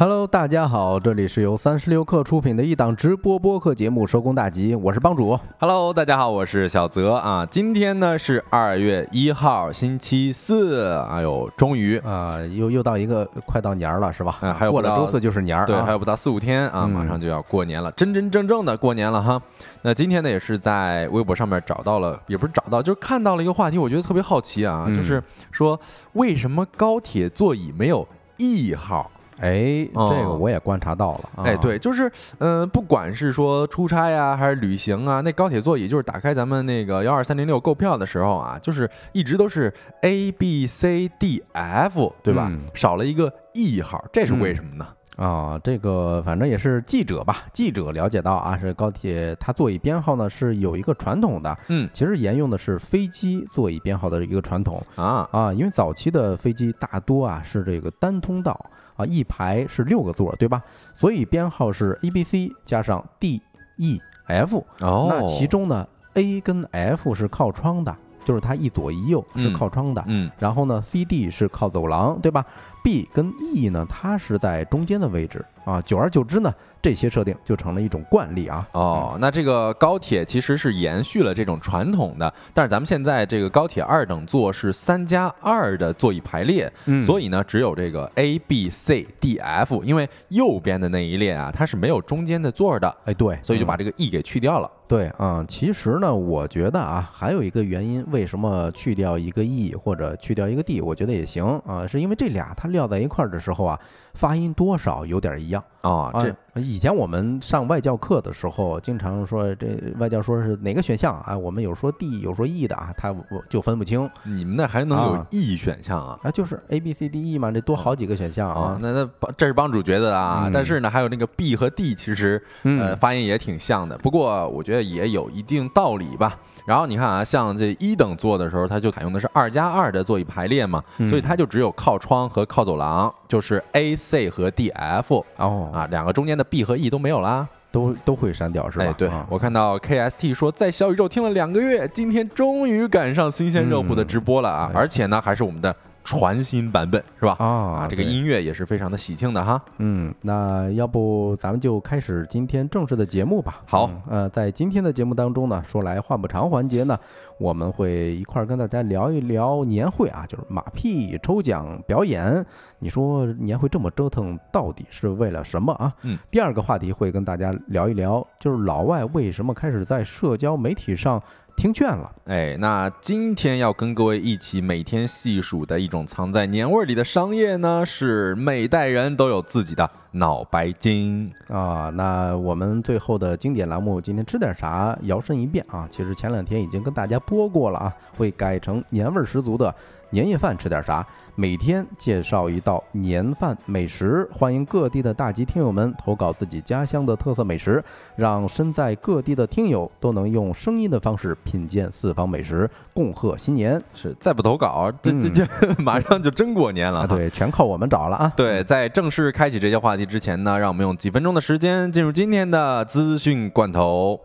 Hello，大家好，这里是由三十六氪出品的一档直播播客节目《收工大吉》，我是帮主。Hello，大家好，我是小泽啊。今天呢是二月一号，星期四。哎呦，终于，啊、又又到一个快到年儿了，是吧？嗯还有过了周四就是年儿、啊，对，还有不到四五天啊，嗯马上就要过年了，真真正正的过年了哈。那今天呢，也是在微博上面找到了，也不是找到，就是看到了一个话题，我觉得特别好奇啊，嗯就是说为什么高铁座椅没有 E 号？哎，哦这个我也观察到了。啊、哎，对，就是嗯、呃不管是说出差呀，还是旅行啊，那高铁座椅就是打开咱们那个幺二三零六购票的时候啊，就是一直都是 A B C D F，对吧？嗯少了一个 E 号，这是为什么呢？啊，这个反正也是记者吧，记者了解到啊，是高铁它座椅编号呢是有一个传统的，嗯其实沿用的是飞机座椅编号的一个传统啊，啊，因为早期的飞机大多啊是这个单通道啊，一排是六个座，对吧？所以编号是 A B C 加上 D E F，哦，那其中呢，A 跟 F 是靠窗的，就是它一左一右是嗯靠窗的。嗯然后呢，C、D 是靠走廊，对吧？B 跟 E 呢，它是在中间的位置啊。久而久之呢，这些设定就成了一种惯例啊。哦，那这个高铁其实是延续了这种传统的，但是咱们现在这个高铁二等座是三加二的座椅排列，嗯所以呢只有这个 A B C D F，因为右边的那一列啊它是没有中间的座的，哎，对，嗯所以就把这个 E 给去掉了。对啊、其实呢，我觉得啊，还有一个原因，为什么去掉一个 E 或者去掉一个 D，我觉得也行啊，是因为这俩它撂在一块儿的时候啊，发音多少有点一样。哦，啊这，以前我们上外教课的时候，经常说这外教说是哪个选项啊？我们有说 D，有说 E 的啊，他我就分不清你们那还能有啊 E 选项啊？啊，就是 A B C D E 嘛，这多好几个选项哦啊，。那那帮这是帮主觉得的啊，嗯但是呢，还有那个 B 和 D，其实呃嗯，发音也挺像的，不过我觉得也有一定道理吧。然后你看啊，像这一等座的时候，它就采用的是二加二的座椅排列嘛，嗯所以它就只有靠窗和靠走廊，就是 A、C 和 D、F 哦，啊，两个中间的 B 和 E 都没有啦。都都会删掉是吧？哎，对啊我看到 KST 说在小宇宙听了两个月，今天终于赶上新鲜热乎的直播了啊，嗯而且呢还是我们的全新版本，是吧？啊啊，这个音乐也是非常的喜庆的哈。嗯，那要不咱们就开始今天正式的节目吧。好嗯呃，在今天的节目当中呢，说来话不长环节呢，我们会一块儿跟大家聊一聊年会啊，就是马屁、抽奖、表演。你说年会这么折腾，到底是为了什么啊？嗯。第二个话题会跟大家聊一聊，就是老外为什么开始在社交媒体上听劝了。哎，那今天要跟各位一起每天细数的一种藏在年味儿里的商业呢，是每代人都有自己的脑白金。啊，那我们最后的经典栏目，今天吃点啥？摇身一变啊！其实前两天已经跟大家播过了啊，会改成年味儿十足的年夜饭吃点啥？每天介绍一道年饭美食，欢迎各地的大吉听友们投稿自己家乡的特色美食，让身在各地的听友都能用声音的方式品鉴四方美食，共贺新年是再不投稿，这这这马上就真过年了啊！对，全靠我们找了啊！对，在正式开启这些话题之前呢，让我们用几分钟的时间进入今天的资讯罐头。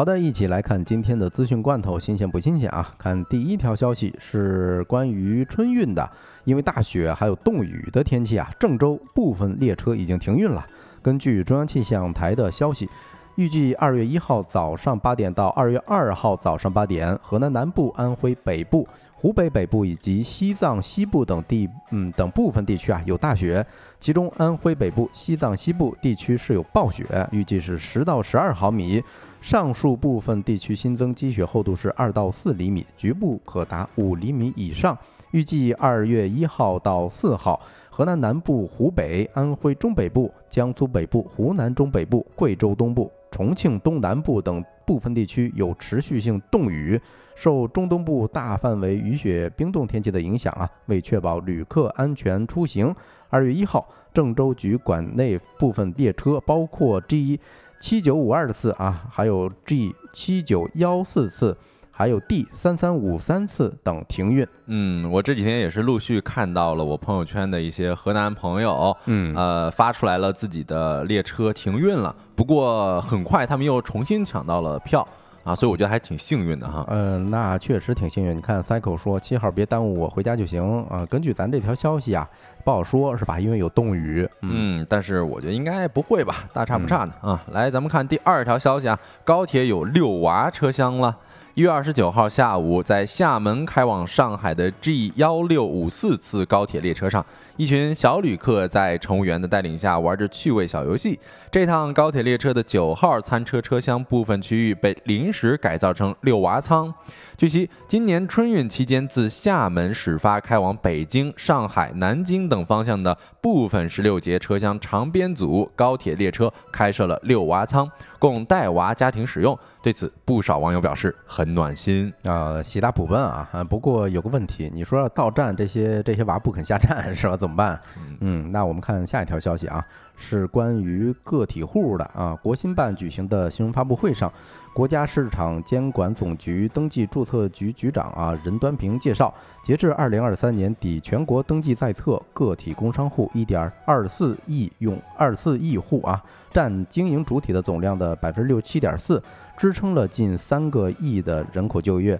好的，一起来看今天的资讯罐头，新鲜不新鲜啊？看第一条消息是关于春运的，因为大雪还有冻雨的天气啊，郑州部分列车已经停运了。根据中央气象台的消息，预计二月一号早上八点到二月二号早上八点，河南南部、安徽北部、湖北北部以及西藏西部等地，嗯等部分地区啊有大雪，其中安徽北部、西藏西部地区是有暴雪，预计是十到十二毫米。上述部分地区新增积雪厚度是二到四厘米，局部可达五厘米以上。预计二月一号到四号，河南南部、湖北、安徽中北部、江苏北部、湖南中北部、贵州东部、重庆东南部等部分地区有持续性冻雨。受中东部大范围雨雪冰冻天气的影响啊，为确保旅客安全出行，二月一号，郑州局管内部分列车，包括 G 七九五二的次啊，还有 G 七九幺四次。还有 D 三三五三次等停运。嗯，我这几天也是陆续看到了我朋友圈的一些河南朋友，嗯呃，发出来了自己的列车停运了。不过很快他们又重新抢到了票啊，所以我觉得还挺幸运的哈。嗯，那确实挺幸运。你看，Cycle 说七号别耽误我回家就行啊。根据咱这条消息啊，不好说，是吧？因为有冻雨。嗯，但是我觉得应该不会吧，大差不差的啊。来，咱们看第二条消息啊，高铁有遛娃车厢了。一月二十九号下午，在厦门开往上海的 G 幺六五四次高铁列车上，一群小旅客在乘务员的带领下玩着趣味小游戏。这趟高铁列车的九号餐车车厢部分区域被临时改造成六娃舱。据悉，今年春运期间，自厦门始发开往北京、上海、南京等方向的部分十六节车厢长编组高铁列车开设了六娃舱，供带娃家庭使用。对此，不少网友表示很暖心啊，喜大普奔啊！不过有个问题，你说到站，这些这些娃不肯下站是吧？怎办？嗯，那我们看下一条消息啊，是关于个体户的啊。国新办举行的新闻发布会上，国家市场监管总局登记注册局局长啊任端平介绍，截至二零二三年底，全国登记在册个体工商户一点二四亿用二四亿户啊，占经营主体的总量的百分之六七点四。支撑了近三个亿的人口就业。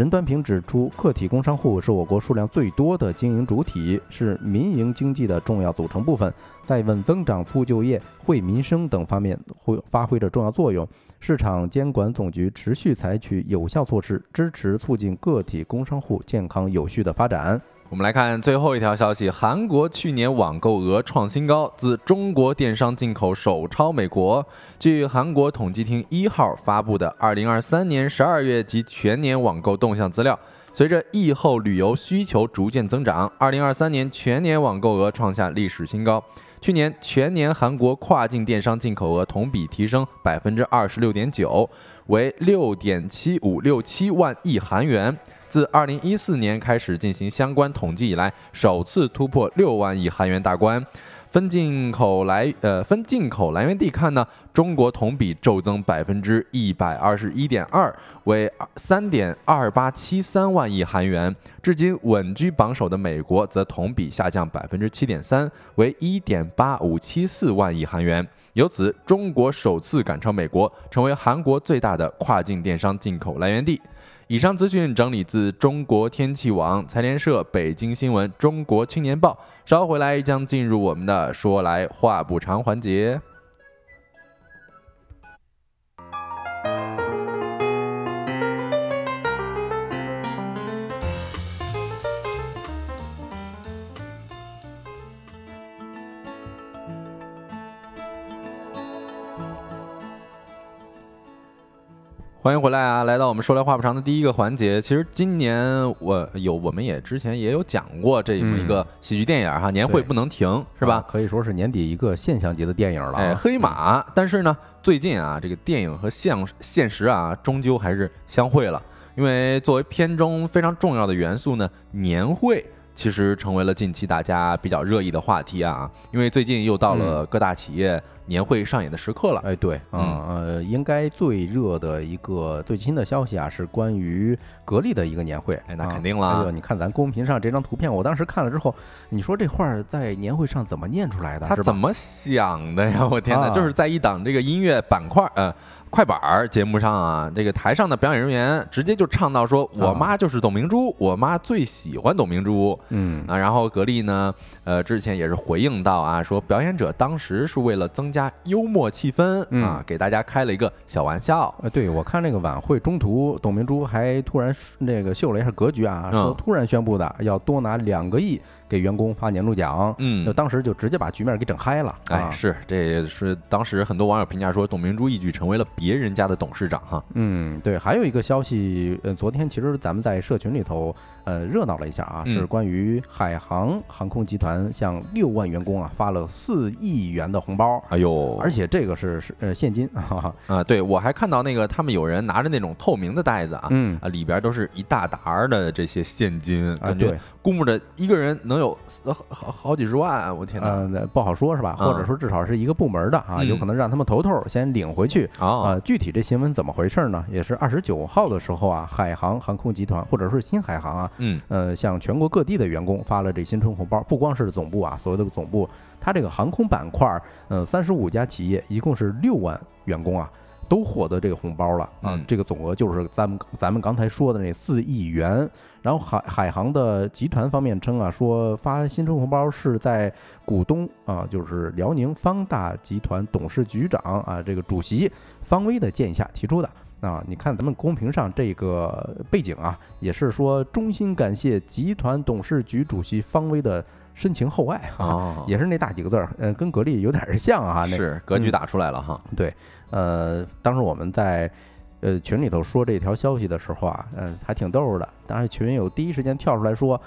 任端平指出，个体工商户是我国数量最多的经营主体，是民营经济的重要组成部分，在稳增长、促就业、惠民生等方面会发挥着重要作用。市场监管总局持续采取有效措施，支持促进个体工商户健康有序的发展。我们来看最后一条消息：韩国去年网购额创新高，自中国电商进口首超美国。据韩国统计厅一号发布的二零二三年十二月及全年网购动向资料，随着疫后旅游需求逐渐增长，二零二三年全年网购额创下历史新高。去年全年韩国跨境电商进口额同比提升百分之二十六点九，为六点七五六七万亿韩元。自二零一四年开始进行相关统计以来，首次突破六万亿韩元大关。分进口来呃分进口来源地看呢，中国同比骤增百分之一百二十一点二，为三点二八七三万亿韩元。至今稳居榜首的美国则同比下降百分之七点三，为一点八五七四万亿韩元。由此，中国首次赶超美国，成为韩国最大的跨境电商进口来源地。以上资讯整理自中国天气网、财联社、北京新闻、中国青年报。稍后回来将进入我们的“说来话不长”环节。欢迎回来啊！来到我们说来话不长的第一个环节。其实今年我有，我们也之前也有讲过这么一个喜剧电影哈，年会不能停，是吧？可以说是年底一个现象级的电影了。哎，黑马。但是呢，最近啊，这个电影和现现实啊，终究还是相会了。因为作为片中非常重要的元素呢，年会其实成为了近期大家比较热议的话题啊。因为最近又到了各大企业。年会上演的时刻了，哎，对，嗯呃，应该最热的一个最新的消息啊，是关于格力的一个年会，哎，那肯定了。你看咱公屏上这张图片，我当时看了之后，你说这话在年会上怎么念出来的？他怎么想的呀？我天哪，就是在一档这个音乐板块，呃。快板儿节目上啊，这个台上的表演人员直接就唱到说：“我妈就是董明珠，我妈最喜欢董明珠。”嗯啊，然后格力呢，呃，之前也是回应到啊，说表演者当时是为了增加幽默气氛啊，给大家开了一个小玩笑。呃，对我看那个晚会中途，董明珠还突然那个秀了一下格局啊，说突然宣布的要多拿两个亿。给员工发年终奖，嗯，就当时就直接把局面给整嗨了。哎，是，这也是当时很多网友评价说，董明珠一举成为了别人家的董事长哈。嗯，对，还有一个消息，呃，昨天其实咱们在社群里头，呃，热闹了一下啊，是关于海航航空集团向六万员工啊发了四亿元的红包。哎呦，而且这个是是呃现金啊，对我还看到那个他们有人拿着那种透明的袋子啊，嗯啊里边都是一大沓的这些现金，感觉对，估摸着一个人能。有呃好好几十万，我天哪！呃，不好说是吧？嗯或者说至少是一个部门的啊，嗯有可能让他们头头先领回去。哦，呃，具体这新闻怎么回事呢？也是二十九号的时候啊，海航航空集团或者是新海航啊，嗯呃，向全国各地的员工发了这新春红包，不光是总部啊，所有的总部，它这个航空板块儿，呃，三十五家企业，一共是六万员工啊，都获得这个红包了啊，嗯这个总额就是咱们咱们刚才说的那四亿元。然后海海航的集团方面称啊，说发新春红包是在股东啊，就是辽宁方大集团董事局长啊，这个主席方威的建议下提出的。啊，你看咱们公屏上这个背景啊，也是说衷心感谢集团董事局主席方威的深情厚爱啊，哦，也是那大几个字儿，嗯，跟格力有点儿像啊，那是格局打出来了哈。对，呃，当时我们在呃群里头说这条消息的时候啊，嗯、还挺逗的。当时群友第一时间跳出来说，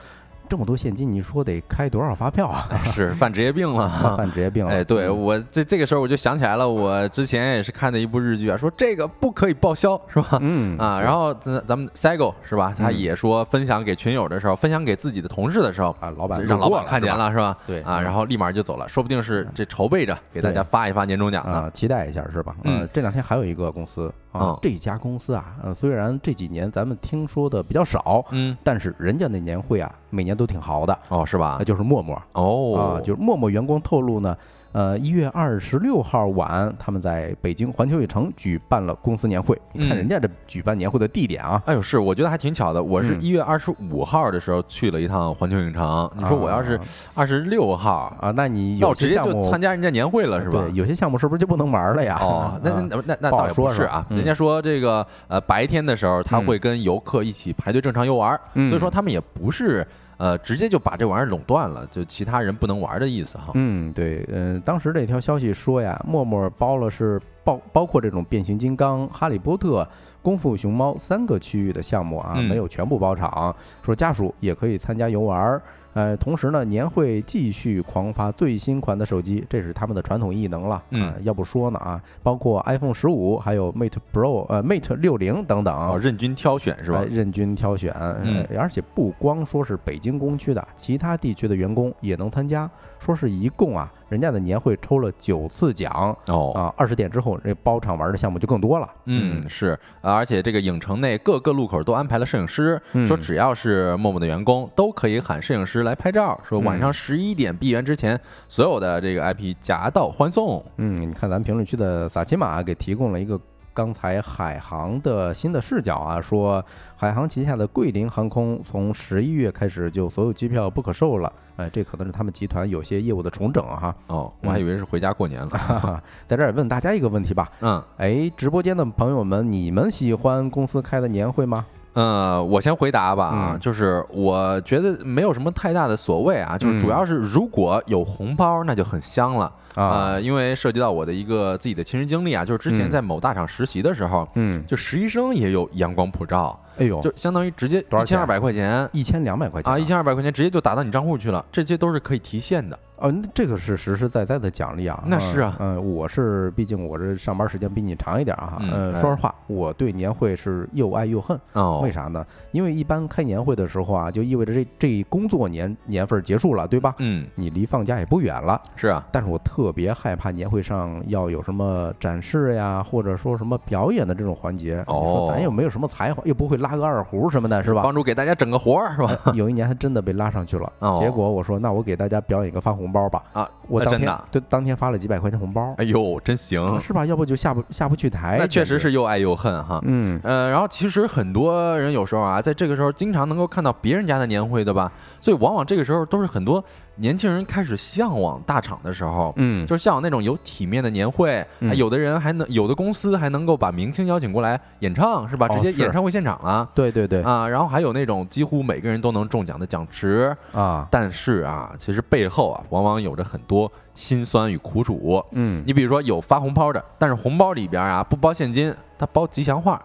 这么多现金，你说得开多少发票啊？是犯职业病了哈。犯职业病了。哎，对嗯我这这个时候我就想起来了，我之前也是看的一部日剧啊，说这个不可以报销是吧？嗯啊，然后咱咱们 Sego 是吧？他嗯也说分享给群友的时候，分享给自己的同事的时候，啊，老板让老板看见了是吧？对啊，嗯然后立马就走了，说不定是这筹备着给大家发一发年终奖呢。啊，期待一下是吧？嗯呃，这两天还有一个公司啊嗯，这家公司啊，呃，虽然这几年咱们听说的比较少，嗯，但是人家那年会啊，每年都挺豪的，哦，是吧那？就是陌陌哦啊，，就是陌陌员工透露呢。呃，一月二十六号晚，他们在北京环球影城举办了公司年会。你看嗯人家这举办年会的地点啊，哎呦，是，我觉得还挺巧的。我是嗯一月二十五号的时候去了一趟环球影城，你说我要是二十六号，啊，那你那我有些项目直接就参加人家年会了是吧？对，有些项目是不是就不能玩了呀？哦，那啊那那那倒也不是啊，嗯人家说这个呃白天的时候他嗯会跟游客一起排队正常游玩，嗯所以说他们也不是呃直接就把这玩意儿垄断了，就其他人不能玩的意思哈。嗯，对，嗯、当时这条消息说呀，陌陌包了是包包括这种变形金刚、哈利波特、功夫熊猫三个区域的项目啊，嗯没有全部包场，说家属也可以参加游玩儿。呃，同时呢，年会继续狂发最新款的手机，这是他们的传统异能了。嗯啊要不说呢啊，包括 iPhone 十五，还有 Mate Pro、呃 Mate 六零等等，哦，任君挑选是吧来？任君挑选，嗯呃而且不光说是北京工区的，其他地区的员工也能参加。说是一共啊，人家的年会抽了九次奖哦，啊，二十点之后这包场玩的项目就更多了。嗯，是，啊而且这个影城内各个路口都安排了摄影师，嗯说只要是陌陌的员工都可以喊摄影师来拍照，说晚上嗯十一点闭园之前，所有的这个 IP 夹道欢送。嗯，你看咱评论区的撒奇马给提供了一个。刚才海航的新的视角啊，说海航旗下的桂林航空从十一月开始就所有机票不可售了，哎，这可能是他们集团有些业务的重整啊哈。哦，我还以为是回家过年了。哈哈，在这儿也问大家一个问题吧，嗯。哎，直播间的朋友们，你们喜欢公司开的年会吗？呃，我先回答吧啊，嗯。就是我觉得没有什么太大的所谓啊，就是主嗯要是如果有红包，那就很香了啊，呃，因为涉及到我的一个自己的亲身经历啊，就是之前嗯。在某大厂实习的时候，嗯，就实习生也有阳光普照，哎呦，就相当于直接一千二百块钱。一千两百块钱啊，一千二百块钱直接就打到你账户去了，这些都是可以提现的。哦，那这个是实实在在的奖励啊。那是啊嗯、呃我是毕竟我这上班时间比你长一点啊。嗯呃，哎说实话，我对年会是又爱又恨。哦，为啥呢？因为一般开年会的时候啊，就意味着这这工作年年份结束了，对吧？嗯，你离放假也不远了。是啊，但是我特别害怕年会上要有什么展示呀，或者说什么表演的这种环节。你说咱哦又没有什么才华，又不会拉个二胡什么的，是吧？帮助给大家整个活儿是吧？哎有一年还真的被拉上去了，哦结果我说那我给大家表演一个发红包吧，啊，我当天那真的对当天发了几百块钱红包，哎呦，真行，是吧？要不就下不下不去台，那确实是又爱又恨哈。嗯呃，然后其实很多人有时候啊，在这个时候经常能够看到别人家的年会，对吧？所以往往这个时候都是很多年轻人开始向往大厂的时候，嗯，就是向往那种有体面的年会。有的人还能，有的公司还能够把明星邀请过来演唱，是吧？直接演唱会现场了。对对对啊，然后还有那种几乎每个人都能中奖的奖池，啊，但是啊，其实背后啊，往往有着很多辛酸与苦楚。嗯，你比如说有发红包的，但是红包里边啊不包现金，它包吉祥话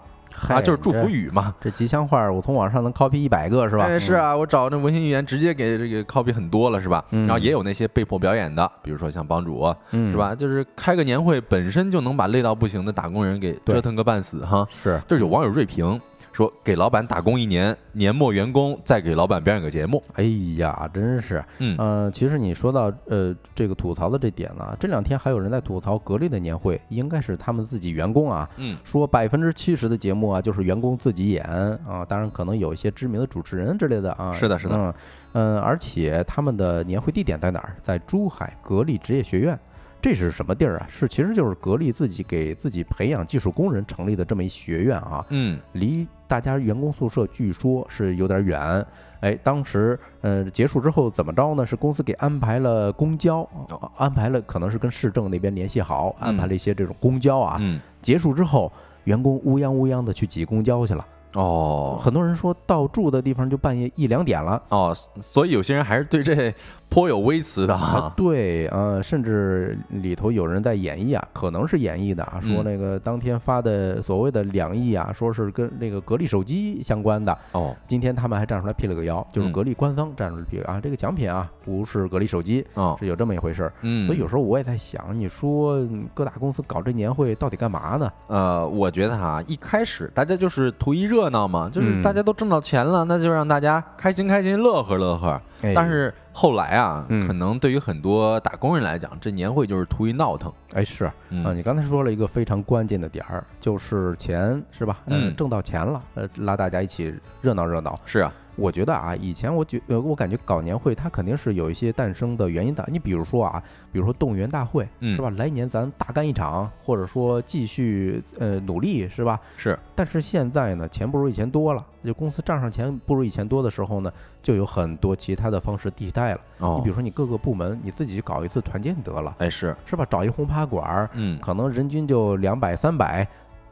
啊，就是祝福语嘛。这吉祥话，我从网上能 copy 一百个是吧？哎，是啊，我找那文心一言直接给这个 copy 很多了，是吧？嗯然后也有那些被迫表演的，比如说像帮主，嗯，是？吧？就是开个年会本身就能把累到不行的打工人给折腾个半死哈。是，就是有网友锐评说给老板打工一年，年末员工再给老板表演个节目。哎呀，真是，嗯呃，其实你说到呃这个吐槽的这点呢，这两天还有人在吐槽格力的年会，应该是他们自己员工啊，嗯说百分之七十的节目啊就是员工自己演啊，当然可能有一些知名的主持人之类的啊，是的是的嗯嗯，而且他们的年会地点在哪儿？在珠海格力职业学院。这是什么地儿啊？是其实就是格力自己给自己培养技术工人成立的这么一学院啊。嗯离大家员工宿舍据说是有点远。哎，当时呃结束之后怎么着呢？是公司给安排了公交，哦安排了可能是跟市政那边联系好，安排了一些这种公交啊。嗯结束之后，员工乌泱乌泱的去挤公交去了。哦很多人说到住的地方就半夜一两点了。哦，所以有些人还是对这颇有微词的啊啊，。对，呃，甚至里头有人在演绎啊，可能是演绎的啊，说嗯那个当天发的所谓的两亿啊，说是跟那个格力手机相关的，哦今天他们还站出来辟了个谣，就是嗯格力官方站出来辟啊，这个奖品啊不是格力手机，哦是有这么一回事儿。嗯，所以有时候我也在想，你说嗯各大公司搞这年会到底干嘛呢？呃，我觉得哈，一开始大家就是图一热闹嘛，就是嗯大家都挣到钱了，那就让大家开心开心，乐呵乐呵。哎但是后来啊，嗯可能对于很多打工人来讲，这年会就是图一闹腾。哎是啊，嗯你刚才说了一个非常关键的点儿，就是钱是吧？呃嗯挣到钱了，呃，拉大家一起热闹热闹。是啊，我觉得啊，以前我觉呃，我感觉搞年会它肯定是有一些诞生的原因的。你比如说啊，比如说动员大会，嗯是吧？来年咱大干一场，或者说继续呃努力，是吧？是但是现在呢，钱不如以前多了，就公司账上钱不如以前多的时候呢，就有很多其他的方式替代了。你哦比如，说，你各个部门你自己去搞一次团建得了，哎是，是吧？找一轰趴馆儿，嗯可能人均就两百三百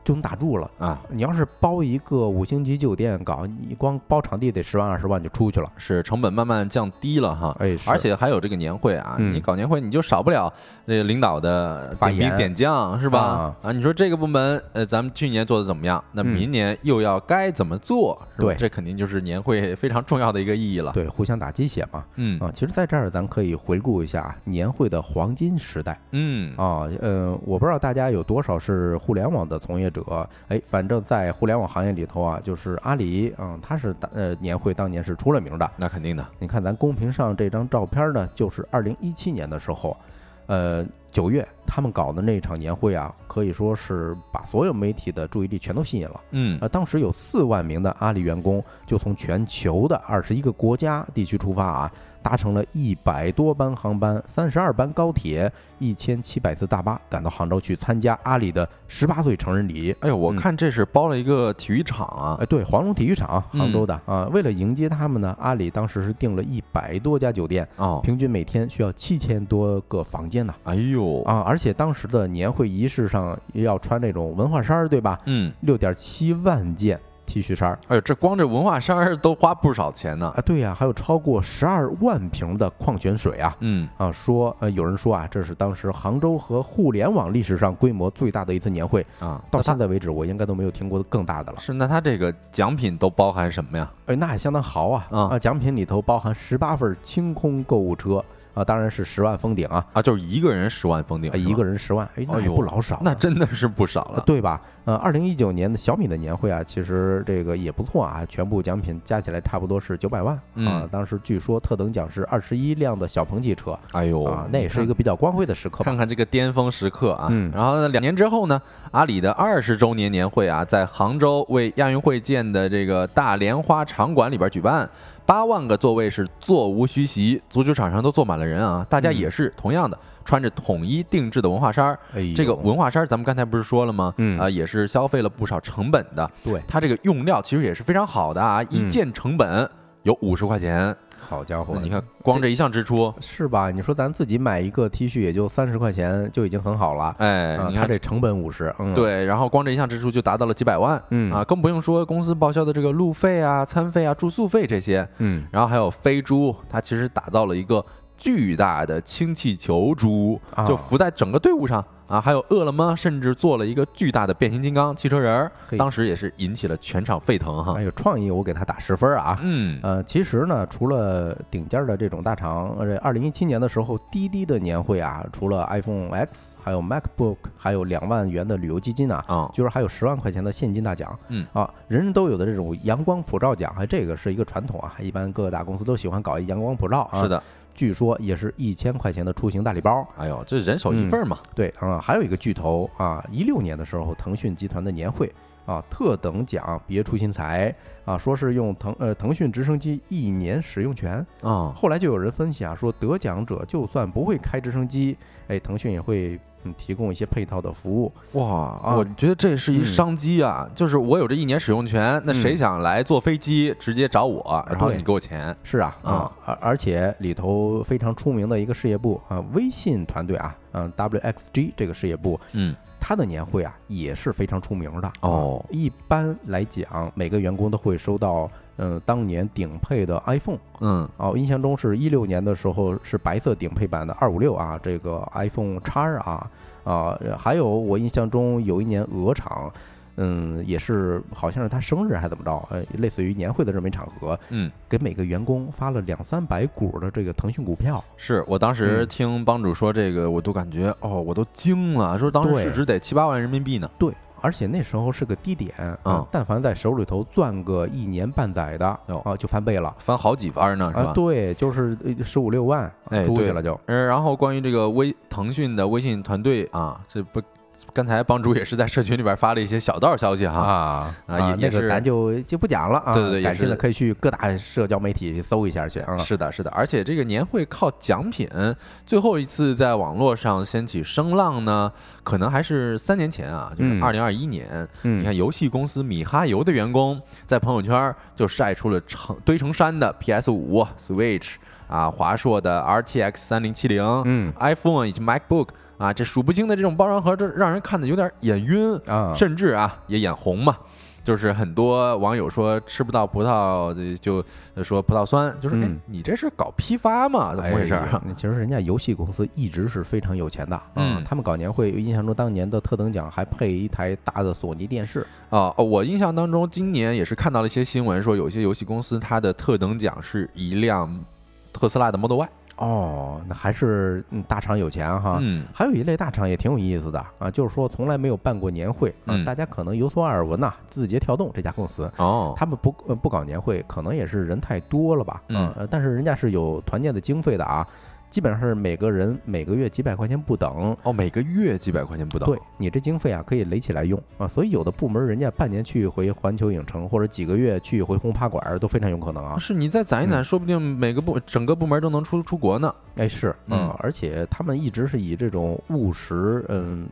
就能打住了。啊，你要是包一个五星级酒店搞，你光包场地得十万二十万就出去了。是成本慢慢降低了哈。哎，而且还有这个年会啊，嗯你搞年会你就少不了那个领导的发言点将是吧啊？啊，你说这个部门呃，咱们去年做的怎么样？那嗯明年又要该怎么做？是吧对这肯定就是年会非常重要的一个意义了。对，互相打鸡血嘛。嗯啊，其实在这儿咱可以回顾一下年会的黄金时代嗯啊。呃，我不知道大家有多少是互联网的从业者，哎，反正在互联网行业里头啊，就是阿里，嗯，他是大呃年会当年是出了名的。那肯定的。你看咱公屏上这张照片呢，就是二零一七年的时候，呃，九月他们搞的那场年会啊，可以说是把所有媒体的注意力全都吸引了。嗯呃，当时有四万名的阿里员工就从全球的二十一个国家地区出发啊，搭乘了一百多班航班、三十二班高铁、一千七百次大巴，赶到杭州去参加阿里的十八岁成人礼。哎呦，我嗯看这是包了一个体育场啊哎，。对，黄龙体育场，杭州的嗯啊。为了迎接他们呢，阿里当时是订了一百多家酒店，哦，平均每天需要七千多个房间呢。哎呦，啊，而且当时的年会仪式上要穿那种文化衫儿，对吧？嗯，六点七万件 T 恤衫儿哎呦，这光这文化衫儿都花不少钱呢。啊，对呀、还有超过十二万瓶的矿泉水啊。嗯，啊，说呃，有人说啊，这是当时杭州和互联网历史上规模最大的一次年会，啊，到现在为止，我应该都没有听过更大的了。是那他这个奖品都包含什么呀？哎，那也相当豪啊！啊啊，奖品里头包含十八份清空购物车啊，当然是十万封顶啊，啊，就是一个人十万封顶一个人十万，哎，那也不老少啊。那真的是不少呃了。对吧？呃，二零一九年的小米的年会啊，其实这个也不错啊，全部奖品加起来差不多是九百万啊嗯。当时据说特等奖是二十一辆的小鹏汽车哎呦啊，那也是一个。个比较光辉的时刻吧。看看这个巅峰时刻啊，嗯然后呢，两年之后呢，阿里的二十周年年会啊，在杭州为亚运会建的这个大莲花场馆里边举办，八万个座位是座无虚席，足球场上都坐满了人啊，大家嗯。也是同样的穿着统一定制的文化衫儿，哎，这个文化衫儿咱们刚才不是说了吗？嗯。啊，也是消费了不少成本的，对，它这个用料其实也是非常好的啊，一嗯件成本有五十块钱，好家伙。那，你看光这一项支出，是吧？你说咱自己买一个 T 恤也就三十块钱就已经很好了，哎，啊，你看它这成本五十，嗯，，对，然后光这一项支出就达到了几百万，嗯。啊，更不用说公司报销的这个路费啊、餐费啊、住宿费这些，嗯，然后还有飞猪，它其实打造了一个巨大的氢气球猪，啊。就浮在整个队伍上，啊，还有饿了么甚至做了一个巨大的变形金刚汽车人儿，当时也是引起了全场沸腾哈哎。呦，创意我给他打十分啊。嗯，呃，其实呢，除了顶尖儿的这种大厂，呃，二零一七年的时候，滴滴的年会啊，除了 iPhone X，还有 MacBook，还有两万元的旅游基金啊，啊，就是还有十万块钱的现金大奖，嗯啊，人人都有的这种阳光普照奖，还这个是一个传统啊，一般各个大公司都喜欢搞一阳光普照啊。是，的，据说也是一千块钱的出行大礼包。哎呦，这人手一份儿嘛。对啊，还有一个巨头啊，一六年的时候，腾讯集团的年会啊，特等奖别出心裁啊，说是用腾呃腾讯直升机一年使用权。啊，后来就有人分析啊，说得奖者就算不会开直升机，哎，腾讯也会嗯提供一些配套的服务。哇，啊我觉得这是一嗯商机啊！就是我有这一年使用权，那谁嗯想来坐飞机直接找我，然后对你给我钱是啊，啊啊，而而且里头非常出名的一个事业部啊，微信团队啊，嗯，WXG 这个事业部，嗯，他的年会啊也是非常出名的哦啊一般来讲，每个员工都会收到嗯当年顶配的 iPhone 嗯，哦，印象中是一六年的时候是白色顶配版的二五六啊，这个 iPhone 叉啊啊，还有我印象中有一年鹅厂。嗯，也是，好像是他生日还怎么着？呃，类似于年会的这么一场合，嗯，给每个员工发了两三百股的这个腾讯股票。是我当时嗯听帮主说这个，我都感觉哦，我都惊了，说当时市值得七八万人民币呢。对，而且那时候是个低点啊嗯，但凡在手里头攥个一年半载的哟啊，就翻倍了翻好几番呢，是啊吧？。对，就是十五六万哎对出去了就。嗯，然后关于这个微腾讯的微信团队啊，这不，刚才帮主也是在社群里边发了一些小道消息哈。啊啊那个是咱就就不讲了啊。对对对感兴趣的可以去各大社交媒体搜一下去啊。是的，是的，而且这个年会靠奖品，最后一次在网络上掀起声浪呢，可能还是三年前啊，就是嗯二零二一年。嗯你看，游戏公司米哈游的员工在朋友圈就晒出了成堆成山的 PS 五、Switch 啊、华硕的 RTX 三零七零、嗯 iPhone 以及 MacBook 啊，这数不清的这种包装盒，这让人看的有点眼晕，啊，甚至啊也眼红嘛。就是很多网友说吃不到葡萄，这就说葡萄酸，就是你这是搞批发吗？怎么回事其实人家游戏公司一直是非常有钱的，嗯他们搞年会，印象中当年的特等奖还配一台大的索尼电视，啊？哦，我印象当中，今年也是看到了一些新闻，说有些游戏公司它的特等奖是一辆特斯拉的 Model Y。哦，那还是嗯大厂有钱哈。嗯，还有一类大厂也挺有意思的啊，就是说从来没有办过年会啊，嗯。大家可能有所耳闻呐、字节跳动这家公司，哦，他们不呃不搞年会，可能也是人太多了吧，嗯。呃但是人家是有团建的经费的啊，基本上是每个人每个月几百块钱不等。哦，每个月几百块钱不等。对你这经费啊，可以垒起来用啊，所以有的部门人家半年去一回环球影城，或者几个月去一回轰趴馆儿，都非常有可能啊。是你再攒一攒，嗯说不定每个部整个部门都能出出国呢。哎，是，嗯而且他们一直是以这种务实，嗯，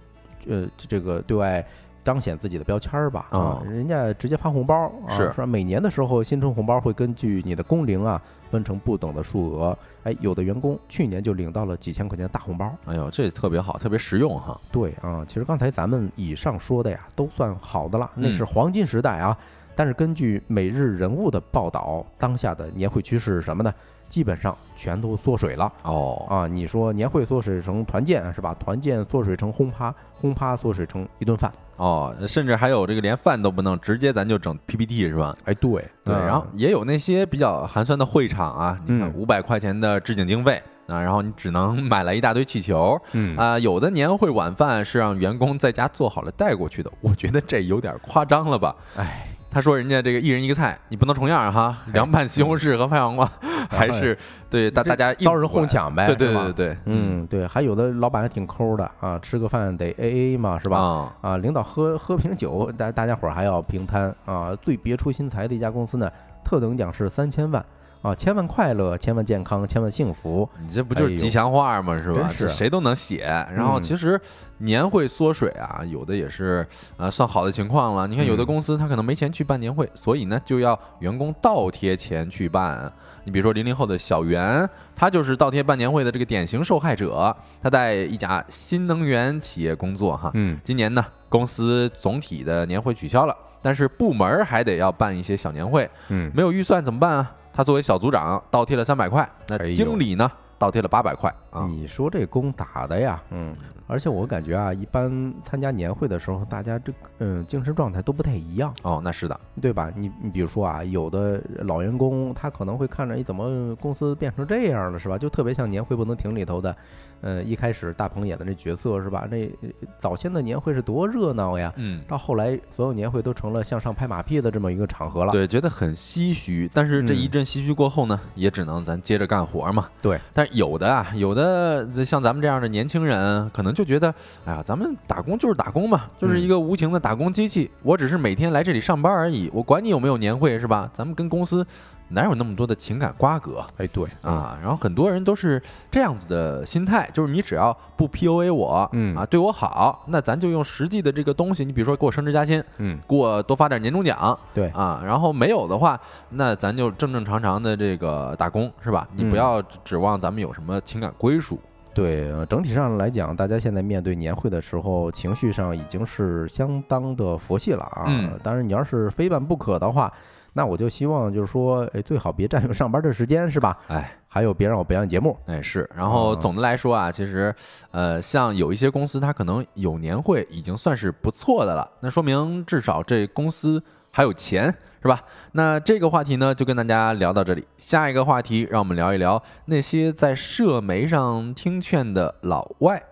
呃，这个对外彰显自己的标签儿吧，啊哦，人家直接发红包，啊是说每年的时候，新春红包会根据你的工龄啊分成不等的数额，哎，有的员工去年就领到了几千块钱的大红包。哎呦，这特别好，特别实用哈。对啊，其实刚才咱们以上说的呀，都算好的了，那嗯是黄金时代啊。但是根据每日人物的报道，当下的年会趋势是什么呢？基本上全都缩水了。哦，啊，你说年会缩水成团建是吧？团建缩水成轰趴，轰趴缩水成一顿饭。哦，甚至还有这个连饭都不弄，直接咱就整 PPT 是吧？哎，对对，嗯然后也有那些比较寒酸的会场啊，你看嗯五百块钱的置景经费啊，然后你只能买来一大堆气球嗯啊，有的年会晚饭是让员工在家做好了带过去的，我觉得这有点夸张了吧？哎，他说人家这个一人一个菜，你不能重样哈，凉拌西红柿和拍黄瓜 还是对大大家应遭人付过来哄抢呗，对对对对对，嗯，对，还有的老板还挺抠的啊，吃个饭得 A A 嘛，是吧？啊，啊，领导喝喝瓶酒，大大家伙儿还要平摊啊。最别出心裁的一家公司呢，特等奖是三千万啊，千万快乐，千万健康，千万幸福。你这不就是吉祥话吗？是吧？是这谁都能写。然后嗯其实年会缩水啊，有的也是呃算好的情况了。你看有的嗯公司他可能没钱去办年会，所以呢就要员工倒贴钱去办。你比如说零零后的小袁，他就是倒贴办年会的这个典型受害者。他在一家新能源企业工作哈，嗯今年呢公司总体的年会取消了，但是部门还得要办一些小年会。嗯，没有预算怎么办啊？他作为小组长倒贴了三百块，那经理呢倒贴了八百块啊。你说这工打的呀，嗯，而且我感觉啊，一般参加年会的时候，大家这嗯精神状态都不太一样，哦，那是的，对吧？你你比如说啊，有的老员工他可能会看着，哎，怎么公司变成这样了，是吧？就特别像年会不能停里头的，呃，一开始大鹏演的那角色是吧？那早先的年会是多热闹呀，嗯，到后来所有年会都成了向上拍马屁的这么一个场合了。对，觉得很唏嘘。但是这一阵唏嘘过后呢，也只能咱接着干活嘛。对，但是有的啊，有的像咱们这样的年轻人，可能就觉得，哎呀，咱们打工就是打工嘛，就是一个无情的打工机器。我只是每天来这里上班而已，我管你有没有年会是吧？咱们跟公司。哪有那么多的情感瓜葛？哎，对啊，然后很多人都是这样子的心态，就是你只要不 PUA 我，嗯啊，对我好，那咱就用实际的这个东西，你比如说给我升职加薪，嗯，给我多发点年终奖，对啊，然后没有的话，那咱就正正常常的这个打工是吧？你不要指望咱们有什么情感归属。对，整体上来讲，大家现在面对年会的时候，情绪上已经是相当的佛系了啊。嗯，当然你要是非办不可的话。那我就希望就是说，哎，最好别占用上班的时间，是吧？哎，还有别让我表演节目，哎是。然后总的来说啊，其实，呃，像有一些公司，它可能有年会已经算是不错的了，那说明至少这公司还有钱，是吧？那这个话题呢，就跟大家聊到这里。下一个话题，让我们聊一聊那些在社媒上听劝的老外。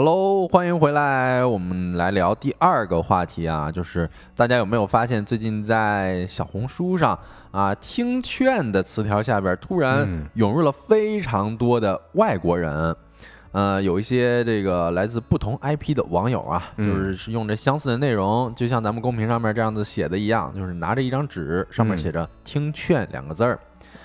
Hello，欢迎回来。我们来聊第二个话题啊，就是大家有没有发现，最近在小红书上啊，听劝的词条下边突然涌入了非常多的外国人，呃，有一些这个来自不同 IP 的网友啊，就是用着相似的内容，就像咱们公屏上面这样子写的一样，就是拿着一张纸，上面写着“听劝”两个字儿，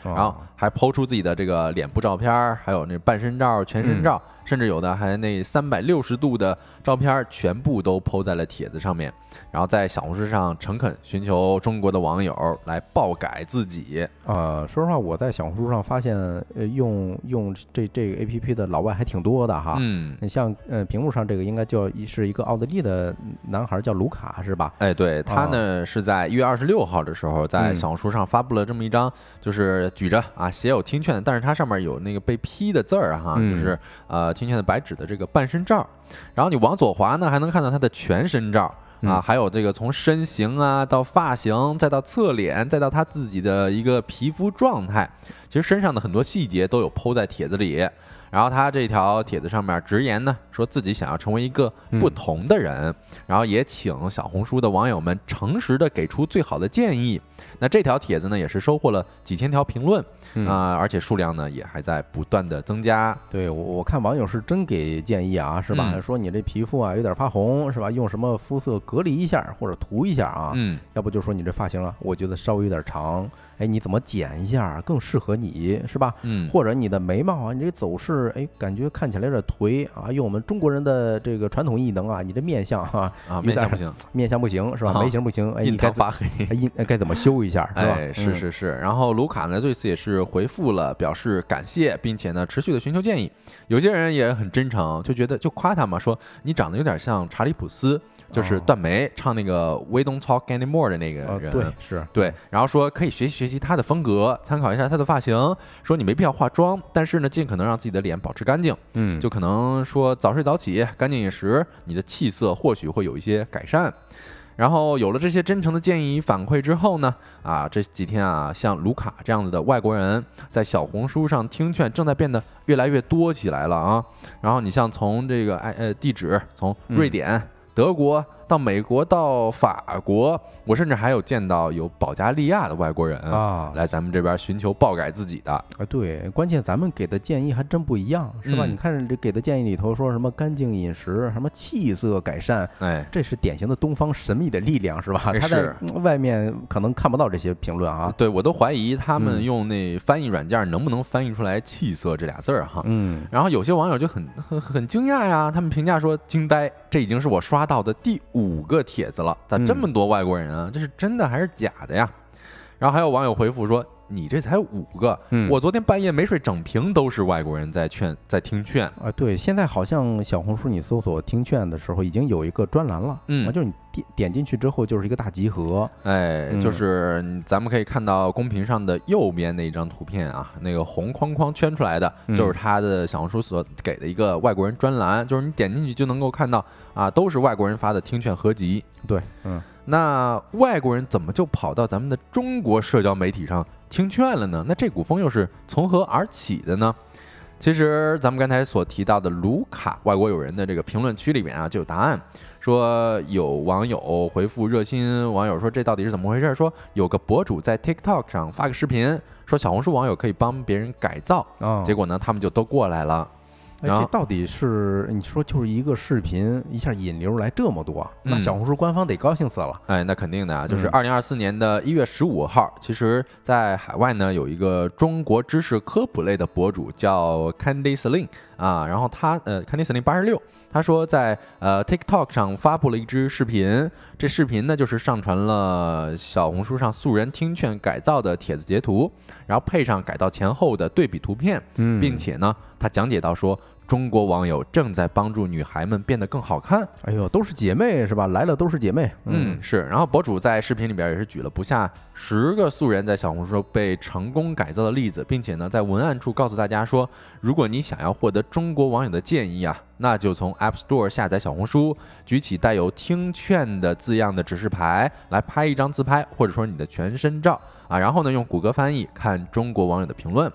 然后还抛出自己的这个脸部照片，还有那半身照、全身照。甚至有的还那三百六十度的照片全部都抛在了帖子上面，然后在小红书上诚恳寻求中国的网友来爆改自己。呃，说实话，我在小红书上发现，呃，用用这这个 A P P 的老外还挺多的哈。嗯，你像呃屏幕上这个应该叫是一个奥地利的男孩叫卢卡是吧？哎，对他呢是在一月二十六号的时候在小红书上发布了这么一张，就是举着啊写有听劝，但是它上面有那个被批的字儿哈，就是呃。听劝的白纸的这个半身照，然后你往左滑呢，还能看到他的全身照啊，还有这个从身形啊到发型，再到侧脸，再到他自己的一个皮肤状态，其实身上的很多细节都有剖在帖子里。然后他这条帖子上面直言呢，说自己想要成为一个不同的人，然后也请小红书的网友们诚实的给出最好的建议。那这条帖子呢，也是收获了几千条评论啊，而且数量呢也还在不断的增加。对我我看网友是真给建议啊，是吧？说你这皮肤啊有点发红，是吧？用什么肤色隔离一下或者涂一下啊？嗯，要不就说你这发型啊，我觉得稍微有点长。哎，你怎么剪一下更适合你，是吧？嗯，或者你的眉毛啊，你这走势，哎，感觉看起来有点颓啊。用我们中国人的这个传统异能啊，你这面相哈啊，面相不行，面相不行是吧？眉形不行，哎，印堂发黑，印该怎么修一下是吧？哎，是是是。然后卢卡呢对此也是回复了，表示感谢，并且呢持续的寻求建议。有些人也很真诚，就觉得就夸他嘛，说你长得有点像查理普斯。就是段梅唱那个 We Don't Talk Anymore 的那个人，对，是对，然后说可以学习学习他的风格，参考一下他的发型，说你没必要化妆，但是呢，尽可能让自己的脸保持干净，嗯，就可能说早睡早起，干净饮食，你的气色或许会有一些改善。然后有了这些真诚的建议与反馈之后呢，啊，这几天啊，像卢卡这样子的外国人在小红书上听劝正在变得越来越多起来了啊。然后你像从这个哎呃地址从瑞典。德国到美国到法国，我甚至还有见到有保加利亚的外国人啊，来咱们这边寻求爆改自己的啊。对，关键咱们给的建议还真不一样，是吧？你看这给的建议里头说什么干净饮食，什么气色改善，哎，这是典型的东方神秘的力量，是吧？他在外面可能看不到这些评论啊。对，我都怀疑他们用那翻译软件能不能翻译出来“气色”这俩字儿哈。嗯，然后有些网友就很很很惊讶呀，他们评价说惊呆，这已经是我刷。到的第五个帖子了，咋这嗯么多外国人啊？这是真的还是假的呀？然后还有网友回复说：“你这才五个，嗯我昨天半夜没睡，整屏都是外国人在劝，在听劝。啊，对，现在好像小红书你搜索听劝的时候，已经有一个专栏了，嗯啊，就是你点点进去之后就是一个大集合，哎，嗯就是嗯咱们可以看到公屏上的右边那一张图片啊，那个红框框圈出来的，嗯就是他的小红书所给的一个外国人专栏，就是你点进去就能够看到啊，都是外国人发的听劝合集。对，嗯，那外国人怎么就跑到咱们的中国社交媒体上听劝了呢？那这股风又是从何而起的呢？其实咱们刚才所提到的卢卡外国友人的这个评论区里面啊，就有答案，说有网友回复热心网友说这到底是怎么回事？说有个博主在 TikTok 上发个视频，说小红书网友可以帮别人改造，啊，结果呢他们就都过来了。哎，然后这到底是你说就是一个视频，一下引流来这么多，那嗯小红书官方得高兴死了。哎，那肯定的啊，就是嗯二零二四年的一月十五号，其实，在海外呢有一个中国知识科普类的博主叫 Candy Sling 啊，然后他呃 Candy Sling 八十六，他说在呃 TikTok 上发布了一支视频，这视频呢就是上传了小红书上素人听劝改造的帖子截图，然后配上改造前后的对比图片，嗯并且呢，他讲解到说。中国网友正在帮助女孩们变得更好看，哎呦，都是姐妹是吧？来了都是姐妹。嗯，是。然后博主在视频里边也是举了不下十个素人在小红书被成功改造的例子，并且呢，在文案处告诉大家说，如果你想要获得中国网友的建议啊，那就从 App Store 下载小红书，举起带有“听劝”的字样的指示牌来拍一张自拍，或者说你的全身照啊，然后呢，用谷歌翻译看中国网友的评论。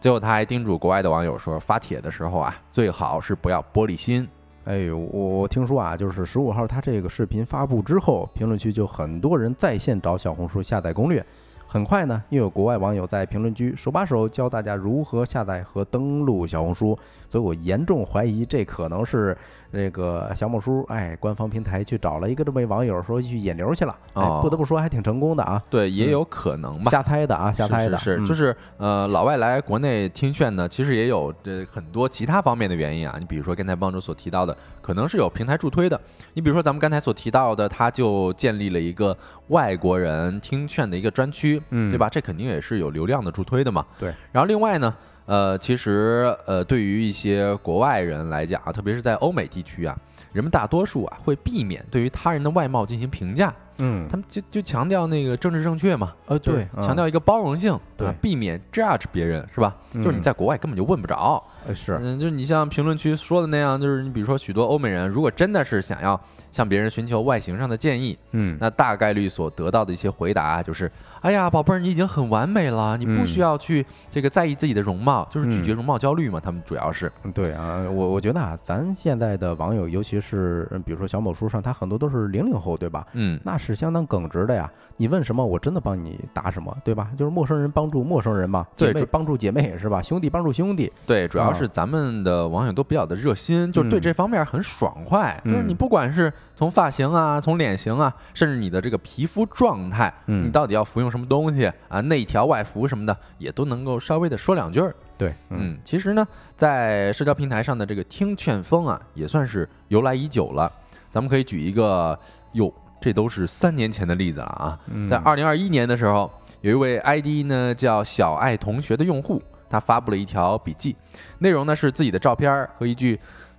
最后，他还叮嘱国外的网友说，发帖的时候啊，最好是不要玻璃心。哎呦，我我听说啊，就是十五号他这个视频发布之后，评论区就很多人在线找小红书下载攻略。很快呢，又有国外网友在评论区手把手教大家如何下载和登录小红书，所以我严重怀疑这可能是这个小某书哎官方平台去找了一个这么一网友说去引流去了，哎哦，不得不说还挺成功的啊，对，也有可能吧。瞎猜的啊，瞎猜的，是就是呃，老外来国内听劝呢，其实也有这很多其他方面的原因啊。你比如说刚才帮主所提到的，可能是有平台助推的。你比如说咱们刚才所提到的，他就建立了一个外国人听劝的一个专区，嗯对吧？这肯定也是有流量的助推的嘛。对。然后另外呢，呃，其实呃，对于一些国外人来讲啊，特别是在欧美地区啊，人们大多数啊会避免对于他人的外貌进行评价，嗯，他们就就强调那个政治正确嘛。呃对，嗯强调一个包容性，对啊避免 judge 别人，是吧？就是你嗯在国外根本就问不着，呃是嗯，就是你像评论区说的那样，就是你比如说许多欧美人，如果真的是想要向别人寻求外形上的建议，嗯那大概率所得到的一些回答就是：哎呀，宝贝儿，你已经很完美了，你不嗯需要去这个在意自己的容貌，就是拒绝嗯容貌焦虑嘛。他们主要是，对啊，我我觉得啊，咱现在的网友，尤其是嗯比如说小某书上，他很多都是零零后，对吧？嗯，那是相当耿直的呀。你问什么，我真的帮你答什么，对吧？就是陌生人帮助陌生人嘛，姐妹帮助姐妹是吧？兄弟帮助兄弟。对，主要啊是咱们的网友都比较的热心，就是对嗯这方面很爽快。就是你嗯不管是从发型啊，从脸型啊，甚至你的这个皮肤状态，嗯你到底要服用什么东西啊，内调外服什么的，也都能够稍微的说两句儿。对，嗯，其实呢，在社交平台上的这个听劝风啊，也算是由来已久了。咱们可以举一个，哟，这都是三年前的例子了啊。嗯在二零二一年的时候，有一位 ID 呢叫小爱同学的用户，他发布了一条笔记，内容呢是自己的照片儿和一句“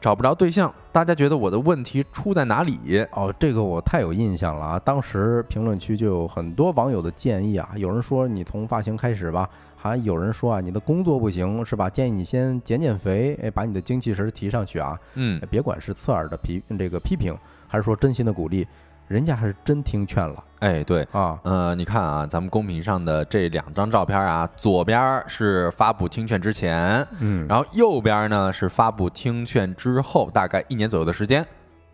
找不着对象，大家觉得我的问题出在哪里哦，这个我太有印象了啊！当时评论区就有很多网友的建议啊，有人说你从发型开始吧，还有人说啊你的工作不行是吧？建议你先减减肥，哎，把你的精气神儿提上去啊。”？嗯哎，别管是刺耳的批这个批评，还是说真心的鼓励，人家还是真听劝了哎，对。啊。呃，你看啊，咱们公屏上的这两张照片啊，左边是发布听劝之前，嗯，然后右边呢是发布听劝之后，大概一年左右的时间，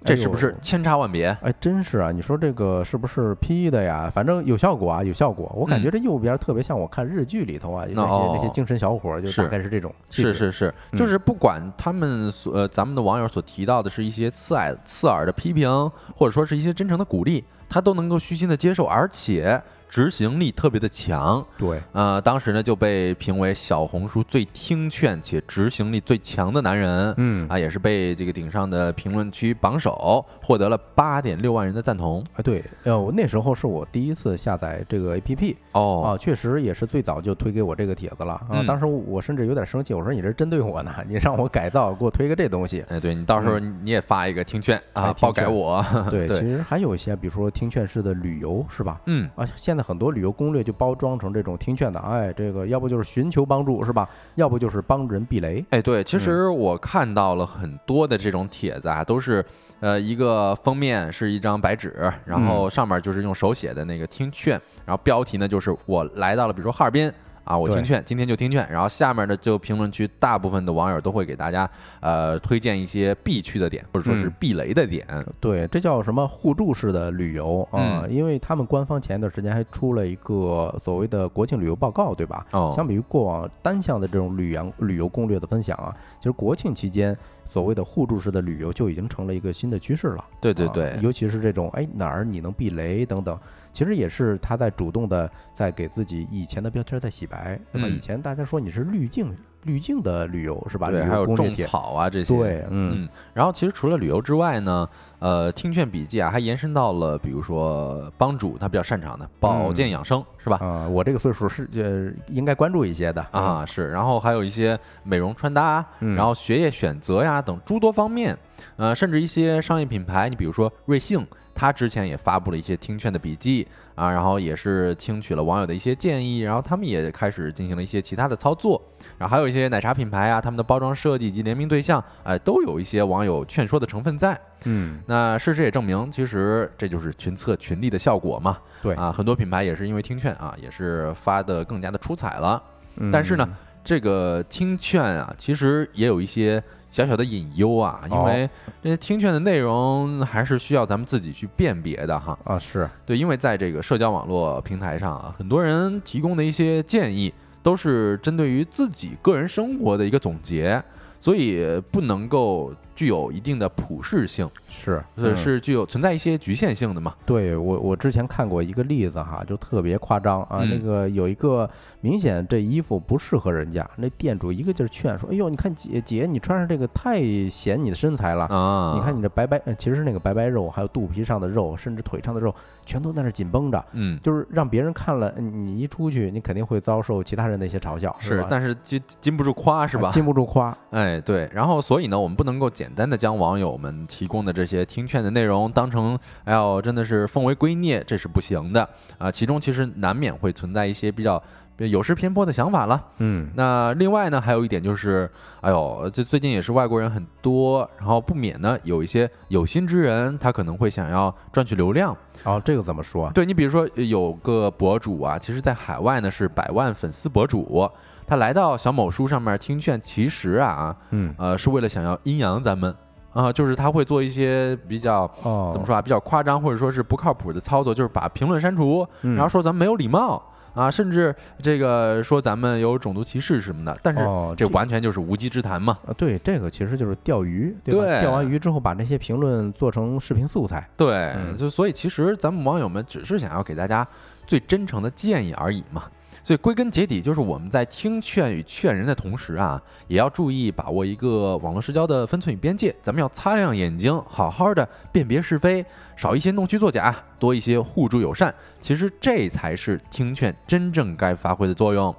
这是不是千差万别？哎，真是啊！你说这个是不是 P 的呀？反正有效果啊，有效果。我感觉这右边特别像我看日剧里头啊，那些那些精神小伙，就大概是这种。是是是，嗯就是不管他们所呃咱们的网友所提到的是一些刺耳刺耳的批评，或者说是一些真诚的鼓励，他都能够虚心的接受，而且执行力特别的强。对，呃，当时呢就被评为小红书最听劝且执行力最强的男人。嗯啊，也是被这个顶上的评论区榜首，获得了八点六万人的赞同。啊对，呃，我那时候是我第一次下载这个 APP 哦啊，确实也是最早就推给我这个帖子了啊。嗯当时我甚至有点生气，我说你这针对我呢，你让我改造，给我推个这东西。哎，对你到时候你也发一个听劝啊，嗯哎听劝爆改我。对，对其实还有一些，比如说听劝式的旅游，是吧？嗯，啊，现在很多旅游攻略就包装成这种听劝的，哎，这个要不就是寻求帮助，是吧？要不就是帮人避雷。哎，对，其实嗯我看到了很多的这种帖子啊，都是呃一个封面是一张白纸，然嗯后上面就是用手写的那个听劝，然后标题呢就是我来到了，比如说哈尔滨。啊，我听劝，今天就听劝，然后下面呢就评论区大部分的网友都会给大家呃推荐一些必去的点，或者说是嗯避雷的点。对，这叫什么互助式的旅游啊？嗯因为他们官方前一段时间还出了一个所谓的国庆旅游报告，对吧？哦，相比于过往单向的这种旅游旅游攻略的分享啊，其实国庆期间所谓的互助式的旅游就已经成了一个新的趋势了。啊对对对，尤其是这种哎哪儿你能避雷等等，其实也是他在主动的在给自己以前的标签在洗白，对吧？嗯以前大家说你是滤镜滤镜的旅游是吧？对，还有种草啊这些。对，嗯嗯，然后其实除了旅游之外呢，呃，听劝笔记啊，还延伸到了比如说帮主他比较擅长的保健养生，是吧？啊，我这个岁数是呃应该关注一些的啊，是，然后还有一些美容穿搭，嗯然后学业选择呀等诸多方面，呃，甚至一些商业品牌，你比如说瑞幸，他之前也发布了一些听劝的笔记啊，然后也是听取了网友的一些建议，然后他们也开始进行了一些其他的操作，然后还有一些奶茶品牌啊，他们的包装设计以及联名对象，哎、都有一些网友劝说的成分在。嗯，那事实也证明，其实这就是群策群力的效果嘛。对啊，很多品牌也是因为听劝啊，也是发的更加的出彩了。嗯但是呢，这个听劝啊，其实也有一些小小的隐忧啊，因哦。为这些听劝的内容还是需要咱们自己去辨别的哈。啊是，对，因为在这个社交网络平台上啊，很多人提供的一些建议都是针对于自己个人生活的一个总结，所以不能够具有一定的普适性，是是具有存在一些局限性的嘛。对我，我之前看过一个例子哈，就特别夸张啊。嗯那个有一个明显这衣服不适合人家，那店主一个劲儿劝说：“哎呦，你看姐姐，你穿上这个太显你的身材了。啊，你看你这白白，呃其实是那个白白肉，还有肚皮上的肉，甚至腿上的肉，全都在那儿紧绷着，嗯，就是让别人看了，嗯你一出去，你肯定会遭受其他人的一些嘲笑，吧？是但是禁禁不住夸，是吧？禁不住夸，哎，对，然后所以呢，我们不能够简单的将网友们提供的这些听劝的内容当成，哎呦，真的是奉为圭臬，这是不行的啊、其中其实难免会存在一些比较有失偏颇的想法了。嗯，那另外呢，还有一点就是，哎呦，这最近也是外国人很多，然后不免呢有一些有心之人，他可能会想要赚取流量。哦，这个怎么说？对你比如说有个博主啊，其实在海外呢是百万粉丝博主，他来到小某书上面听劝，其实啊，嗯，呃，是为了想要阴阳咱们啊、就是他会做一些比较哦，怎么说啊，比较夸张或者说是不靠谱的操作，就是把评论删除，嗯？然后说咱们没有礼貌啊，甚至这个说咱们有种族歧视什么的，但是哦，这完全就是无稽之谈嘛。啊，对，这个其实就是钓鱼，对吧？对钓完鱼之后，把那些评论做成视频素材。对，嗯就所以其实咱们网友们只是想要给大家最真诚的建议而已嘛。所以归根结底，就是我们在听劝与劝人的同时啊，也要注意把握一个网络社交的分寸与边界。咱们要擦亮眼睛，好好的辨别是非，少一些弄虚作假，多一些互助友善。其实这才是听劝真正该发挥的作用。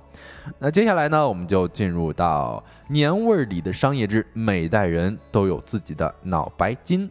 那接下来呢，我们就进入到年味儿里的商业之每代人都有自己的脑白金。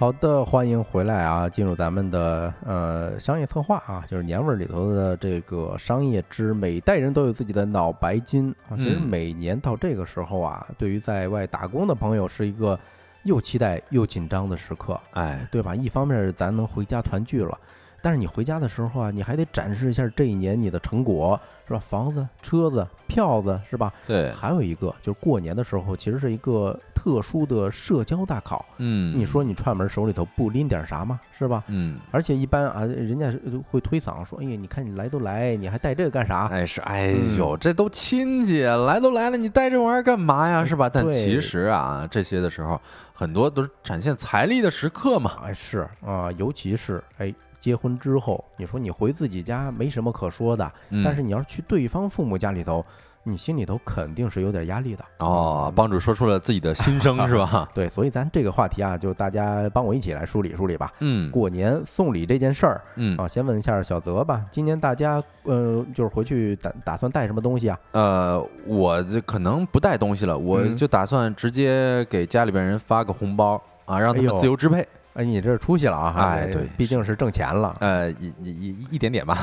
好的，欢迎回来啊！进入咱们的呃商业策划啊，就是年味儿里头的这个商业之每代人都有自己的脑白金啊。其实嗯每年到这个时候啊，对于在外打工的朋友是一个又期待又紧张的时刻，哎，对吧？一方面咱能回家团聚了，但是你回家的时候啊，你还得展示一下这一年你的成果，是吧？房子、车子、票子，是吧？对，还有一个就是过年的时候，其实是一个特殊的社交大考。嗯，你说你串门手里头不拎点啥吗？是吧？嗯，而且一般啊，人家会推搡说：“哎呀，你看你来都来，你还带这个干啥？”哎是，哎呦，这都亲戚来都来了，你带这玩意儿干嘛呀？是吧？但其实啊，这些的时候很多都是展现财力的时刻嘛。哎是啊，尤其是哎。结婚之后，你说你回自己家没什么可说的，但是你要是去对方父母家里头，你心里头肯定是有点压力的哦。帮主说出了自己的心声是吧？对，所以咱这个话题啊，就大家帮我一起来梳理梳理吧。嗯，过年送礼这件事儿，嗯啊，先问一下小泽吧，今年大家呃，就是回去打打算带什么东西啊？呃，我这可能不带东西了，我就打算直接给家里边人发个红包啊，让他们自由支配。哎，你这出息了啊！哎，对，毕竟是挣钱了。呃，一一一一点点吧。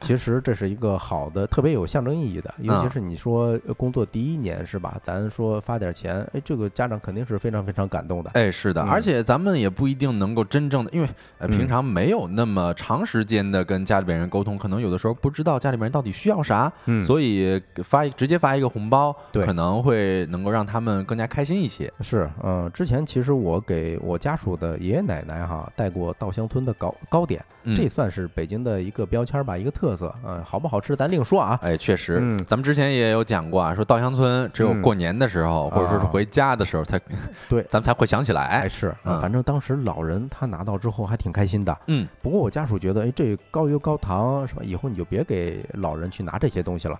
其实这是一个好的，特别有象征意义的。尤其是你说工作第一年是吧？咱说发点钱，哎，这个家长肯定是非常非常感动的。哎，是的，而且咱们也不一定能够真正的，因为呃平常没有那么长时间的跟家里边人沟通，可能有的时候不知道家里边人到底需要啥，所以发直接发一个红包，对，可能会能够让他们更加开心一些。是，嗯，之前其实我给我家属的爷爷爷奶奶哈带过稻香村的糕糕点，这算是北京的一个标签吧，一个特色。嗯，好不好吃咱另说啊。哎，确实，咱们之前也有讲过啊，说稻香村只有过年的时候，或者说是回家的时候才 对，咱们才会想起来。哎，是，反正当时老人他拿到之后还挺开心的。嗯，不过我家属觉得，哎，这高油高糖是吧？以后你就别给老人去拿这些东西了。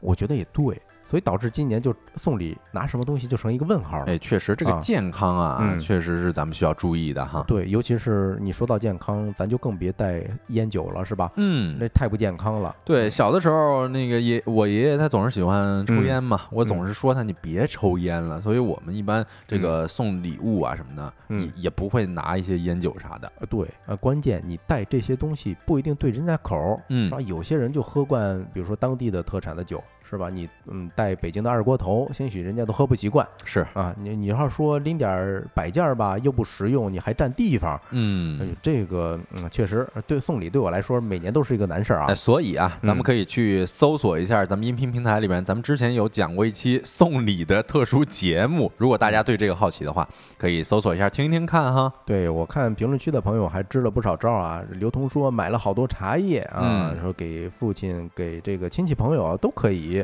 我觉得也对。所以导致今年就送礼拿什么东西就成一个问号了。哎，确实这个健康啊，确实是咱们需要注意的哈。对，尤其是你说到健康，咱就更别带烟酒了，是吧？嗯，那太不健康了。对，小的时候那个爷我爷爷他总是喜欢抽烟嘛，我总是说他你别抽烟了。所以我们一般这个送礼物啊什么的，嗯，也不会拿一些烟酒啥的。对，呃，关键你带这些东西不一定对人家口，嗯，是吧？有些人就喝惯，比如说当地的特产的酒。是吧？你嗯带北京的二锅头，兴许人家都喝不习惯。是啊，你你要说拎点摆件儿吧，又不实用，你还占地方。嗯，这个嗯确实对送礼对我来说每年都是一个难事儿啊。所以啊，咱们可以去搜索一下咱们音频平台里面，咱们之前有讲过一期送礼的特殊节目。如果大家对这个好奇的话，可以搜索一下听一听看哈。对我看评论区的朋友还支了不少招啊。刘同说买了好多茶叶啊，说给父亲、给这个亲戚朋友都可以。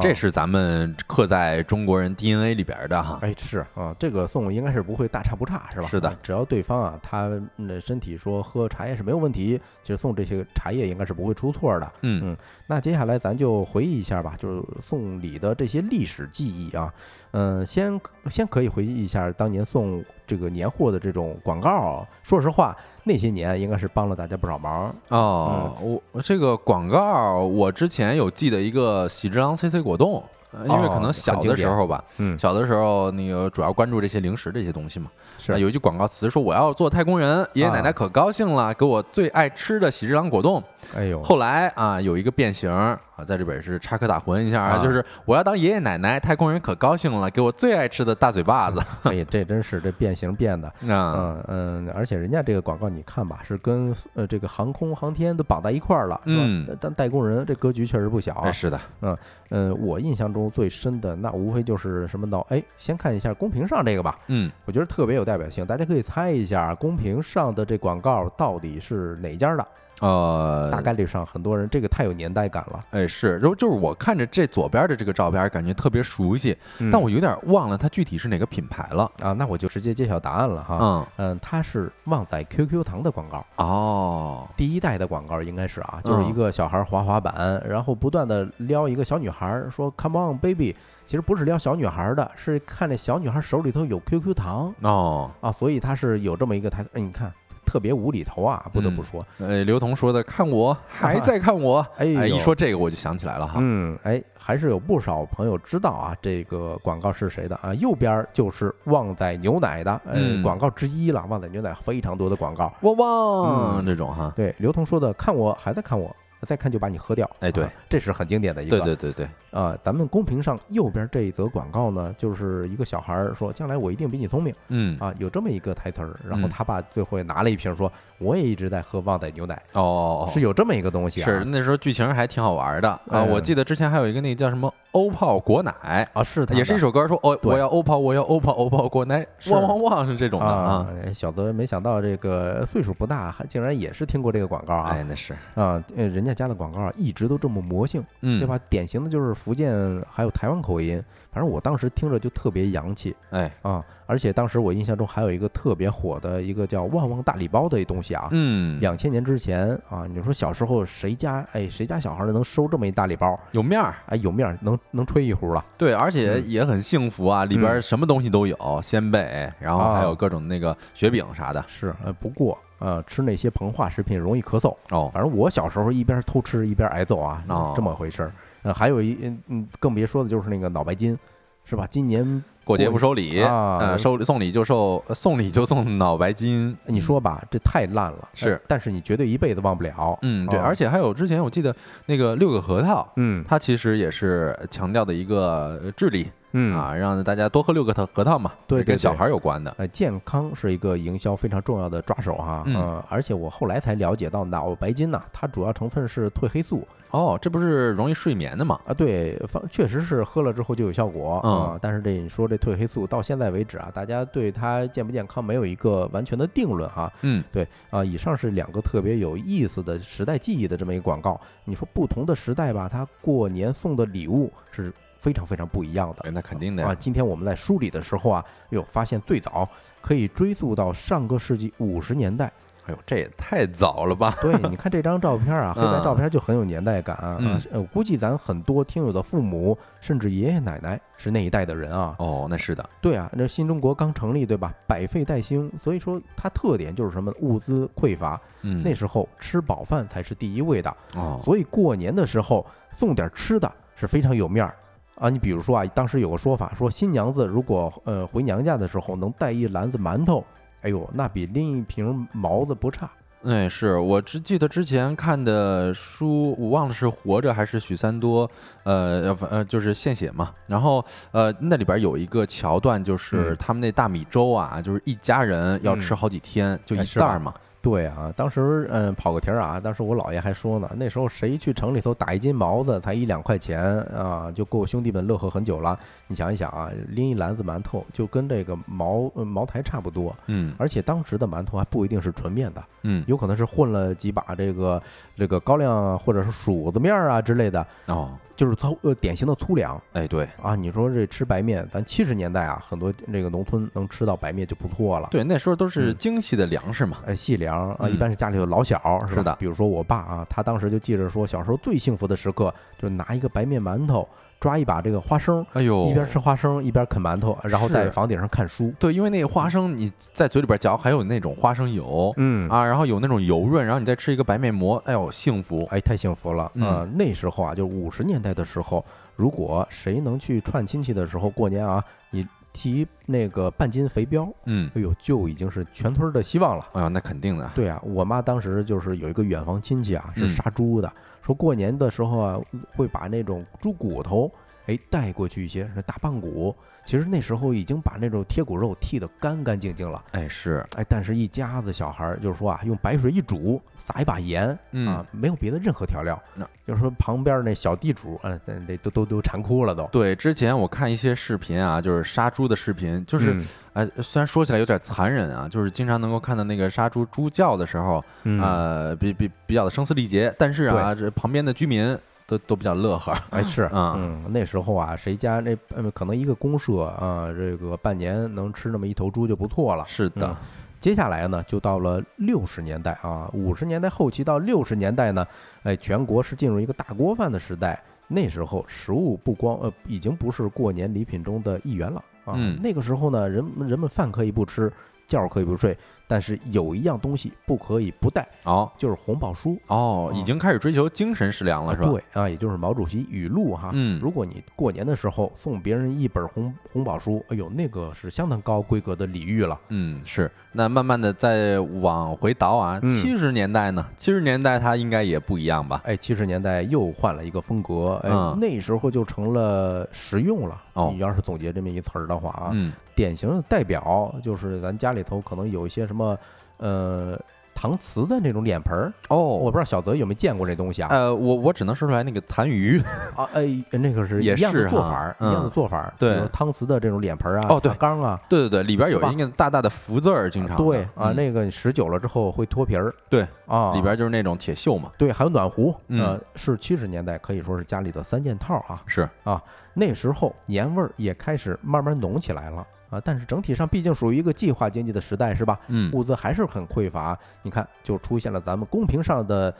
这是咱们刻在中国人 DNA 里边的哈。哎，是啊，这个送应该是不会大差不差，是吧？是的，只要对方啊，他的身体说喝茶叶是没有问题，其实送这些茶叶应该是不会出错的。嗯嗯，那接下来咱就回忆一下吧，就是送礼的这些历史记忆啊。嗯，先先可以回忆一下当年送这个年货的这种广告。说实话，那些年应该是帮了大家不少忙哦。我这个广告，我之前有记得一个喜之郎 CC 果冻，因为可能小的时候吧，嗯，小的时候那个主要关注这些零食这些东西嘛。是有一句广告词说我要做太空人，爷爷奶奶可高兴了，给我最爱吃的喜之郎果冻。哎呦，后来啊，有一个变形啊，在这边是插科打诨一下啊，就是我要当爷爷奶奶，太空人可高兴了，给我最爱吃的大嘴巴子。哎，这真是这变形变的，嗯嗯，而且人家这个广告你看吧，是跟呃这个航空航天都绑在一块儿了，嗯，但代工人这格局确实不小。是的，嗯嗯，我印象中最深的那无非就是什么呢？哎，先看一下公屏上这个吧，嗯，我觉得特别有代代表性，大家可以猜一下公屏上的这广告到底是哪家的。呃，大概率上很多人这个太有年代感了。哎，是，然后就是我看着这左边的这个照片，感觉特别熟悉，但我有点忘了它具体是哪个品牌了啊。那我就直接揭晓答案了哈。嗯嗯，它是旺仔 QQ 糖的广告哦，第一代的广告应该是啊，就是一个小孩滑滑板，然后不断的撩一个小女孩，说 Come on baby，其实不是撩小女孩的，是看那小女孩手里头有 QQ 糖哦啊，所以它是有这么一个台词。哎，你看。特别无厘头啊，不得不说。呃，刘同说的，看我 还在看我，哎，一说这个我就想起来了哈。嗯，哎，还是有不少朋友知道啊，这个广告是谁的啊？右边就是旺仔牛奶的，嗯，广告之一了。旺仔牛奶非常多的广告，旺旺这种哈。对，刘同说的，看我还在看我。再看就把你喝掉，哎，对，这是很经典的一个。对对对对，啊，咱们公屏上右边这一则广告呢，就是一个小孩说：“将来我一定比你聪明。”嗯，啊，有这么一个台词儿。然后他爸最后拿了一瓶说：“我也一直在喝旺仔牛奶。”哦，是有这么一个东西啊。是那时候剧情还挺好玩的啊。我记得之前还有一个那个叫什么欧泡果奶啊，是也是一首歌，说哦，我要欧泡，我要欧泡，欧泡果奶，是汪汪汪是这种的啊啊。。小泽没想到这个岁数不大，还竟然也是听过这个广告啊哎，那是，啊！呃人家家的广告啊，一直都这么魔性，嗯，对？吧？典型的就是福建还有台湾口音，反正我当时听着就特别洋气哎，啊！而且当时我印象中还有一个特别火的一个叫旺旺大礼包的一东西啊，嗯，两千年之前啊，你说小时候谁家哎谁家小孩儿能收这么一大礼包？有面儿，哎，有面儿能能吹一壶了。对，而且嗯也很幸福啊，里边什么东西都有，鲜贝，然后还有啊各种那个雪饼啥的。是，呃，不过呃，吃那些膨化食品容易咳嗽。哦，反正我小时候一边偷吃一边挨揍啊，哦这么回事儿。呃，还有一嗯嗯，更别说的就是那个脑白金，是吧？今年过节不收礼，啊呃，收送礼就收，呃送礼就送脑白金。你说吧，这太烂了，是呃但是你绝对一辈子忘不了。嗯，对，哦而且还有之前我记得那个六个核桃，嗯它其实也是强调的一个呃智力嗯啊，让大家多喝六个核核桃嘛，对对对跟小孩有关的。呃，健康是一个营销非常重要的抓手哈，嗯呃而且我后来才了解到，脑白金呐、它主要成分是褪黑素哦，这不是容易睡眠的吗？啊，对，方确实是喝了之后就有效果啊、嗯但是这你说这褪黑素到现在为止啊，大家对它健不健康没有一个完全的定论哈。嗯，对啊、以上是两个特别有意思的时代记忆的这么一个广告。你说不同的时代吧，它过年送的礼物是非常非常不一样的。哎那肯定的啊，呀。今天我们在梳理的时候啊，哟，发现最早可以追溯到上个世纪五十年代。哎呦，这也太早了吧？对，你看这张照片啊，黑白照片就很有年代感啊。嗯呃我估计咱很多听友的父母，甚至爷爷奶奶是那一代的人啊。哦，那是的。对啊，那新中国刚成立，对吧？百废待兴，所以说它特点就是什么？物资匮乏，嗯，那时候吃饱饭才是第一位的。哦，所以过年的时候送点吃的是非常有面儿啊。你比如说啊，当时有个说法，说新娘子如果呃回娘家的时候能带一篮子馒头，哎呦，那比拎一瓶毛子不差。哎，是我只记得之前看的书，我忘了是《活着》还是许三多，呃呃呃，就是献血嘛。然后呃，那里边有一个桥段，就是嗯他们那大米粥啊，就是一家人要吃嗯好几天，就一袋儿嘛。对啊，当时嗯跑个题儿啊，当时我姥爷还说呢，那时候谁去城里头打一斤毛子才一两块钱啊，就够兄弟们乐呵很久了。你想一想啊，拎一篮子馒头就跟这个茅呃茅台差不多，嗯而且当时的馒头还不一定是纯面的，嗯，有可能是混了几把这个这个高粱啊，或者是黍子面儿啊之类的，哦，就是粗呃典型的粗粮哎对啊。你说这吃白面，咱七十年代啊，很多这个农村能吃到白面就不错了。对，那时候都是嗯精细的粮食嘛。哎，细粮啊，嗯一般是家里有老小，是吧？是的比如说我爸啊，他当时就记着说，小时候最幸福的时刻，就拿一个白面馒头，抓一把这个花生，哎呦，一边吃花生一边啃馒头，然后在房顶上看书。对，因为那个花生你在嘴里边嚼，还有那种花生油。嗯啊，然后有那种油润，然后你再吃一个白面馍，哎呦，幸福！哎，太幸福了啊、嗯那时候啊，就五十年代的时候，如果谁能去串亲戚的时候，过年啊，你提那个半斤肥膘，嗯，哎呦，就已经是全村的希望了。哎呦，那肯定的。对啊，我妈当时就是有一个远房亲戚啊，是嗯杀猪的，说过年的时候啊，会把那种猪骨头，哎，带过去一些，是大棒骨。其实那时候已经把那种贴骨肉剔得干干净净了，哎，是，哎，但是一家子小孩儿就是说啊，用白水一煮，撒一把盐，嗯啊，没有别的任何调料那。就是说旁边那小地主，嗯，这都都都馋哭了都。对，之前我看一些视频啊，就是杀猪的视频，就是，嗯哎，虽然说起来有点残忍啊，就是经常能够看到那个杀猪猪叫的时候，嗯呃，比比比较的声嘶力竭，但是啊，这旁边的居民都都比较乐呵。哎，是，嗯嗯，那时候啊，谁家那呃可能一个公社啊，这个半年能吃那么一头猪就不错了。是的嗯，接下来呢，就到了六十年代啊，五十年代后期到六十年代呢，哎，全国是进入一个大锅饭的时代。那时候食物不光呃，已经不是过年礼品中的一员了啊。嗯那个时候呢，人人们饭可以不吃，觉可以不睡，但是有一样东西不可以不带，哦就是红宝书。哦，已经开始追求精神食粮了，是吧？对啊，也就是毛主席语录哈。嗯如果你过年的时候送别人一本红红宝书，哎呦，那个是相当高规格的礼遇了。嗯，是。那慢慢的再往回倒啊，嗯七十年代呢？七十年代它应该也不一样吧？哎，七十年代又换了一个风格，哎，嗯那时候就成了实用了。哦你要是总结这么一词儿的话啊，嗯典型的代表就是咱家里头可能有一些什么，呃，搪瓷的那种脸盆儿，哦。我哦，不知道小泽有没有见过这东西啊？呃，我我只能说出来那个痰盂，啊，哎，那个是也一样的是哈做法儿，一样的嗯做法儿。对。搪瓷的这种脸盆儿啊，哦对。茶缸啊，对对对，里边有是吧一个大大的福字儿，经常对啊，嗯。那个使久了之后会脱皮儿对啊，里边就是那种铁锈嘛，对，还有暖壶，嗯。呃，是七十年代可以说是家里的三件套啊。是。啊那时候年味儿也开始慢慢浓起来了啊，但是整体上毕竟属于一个计划经济的时代，是吧？嗯物资还是很匮乏。你看，就出现了咱们公屏上的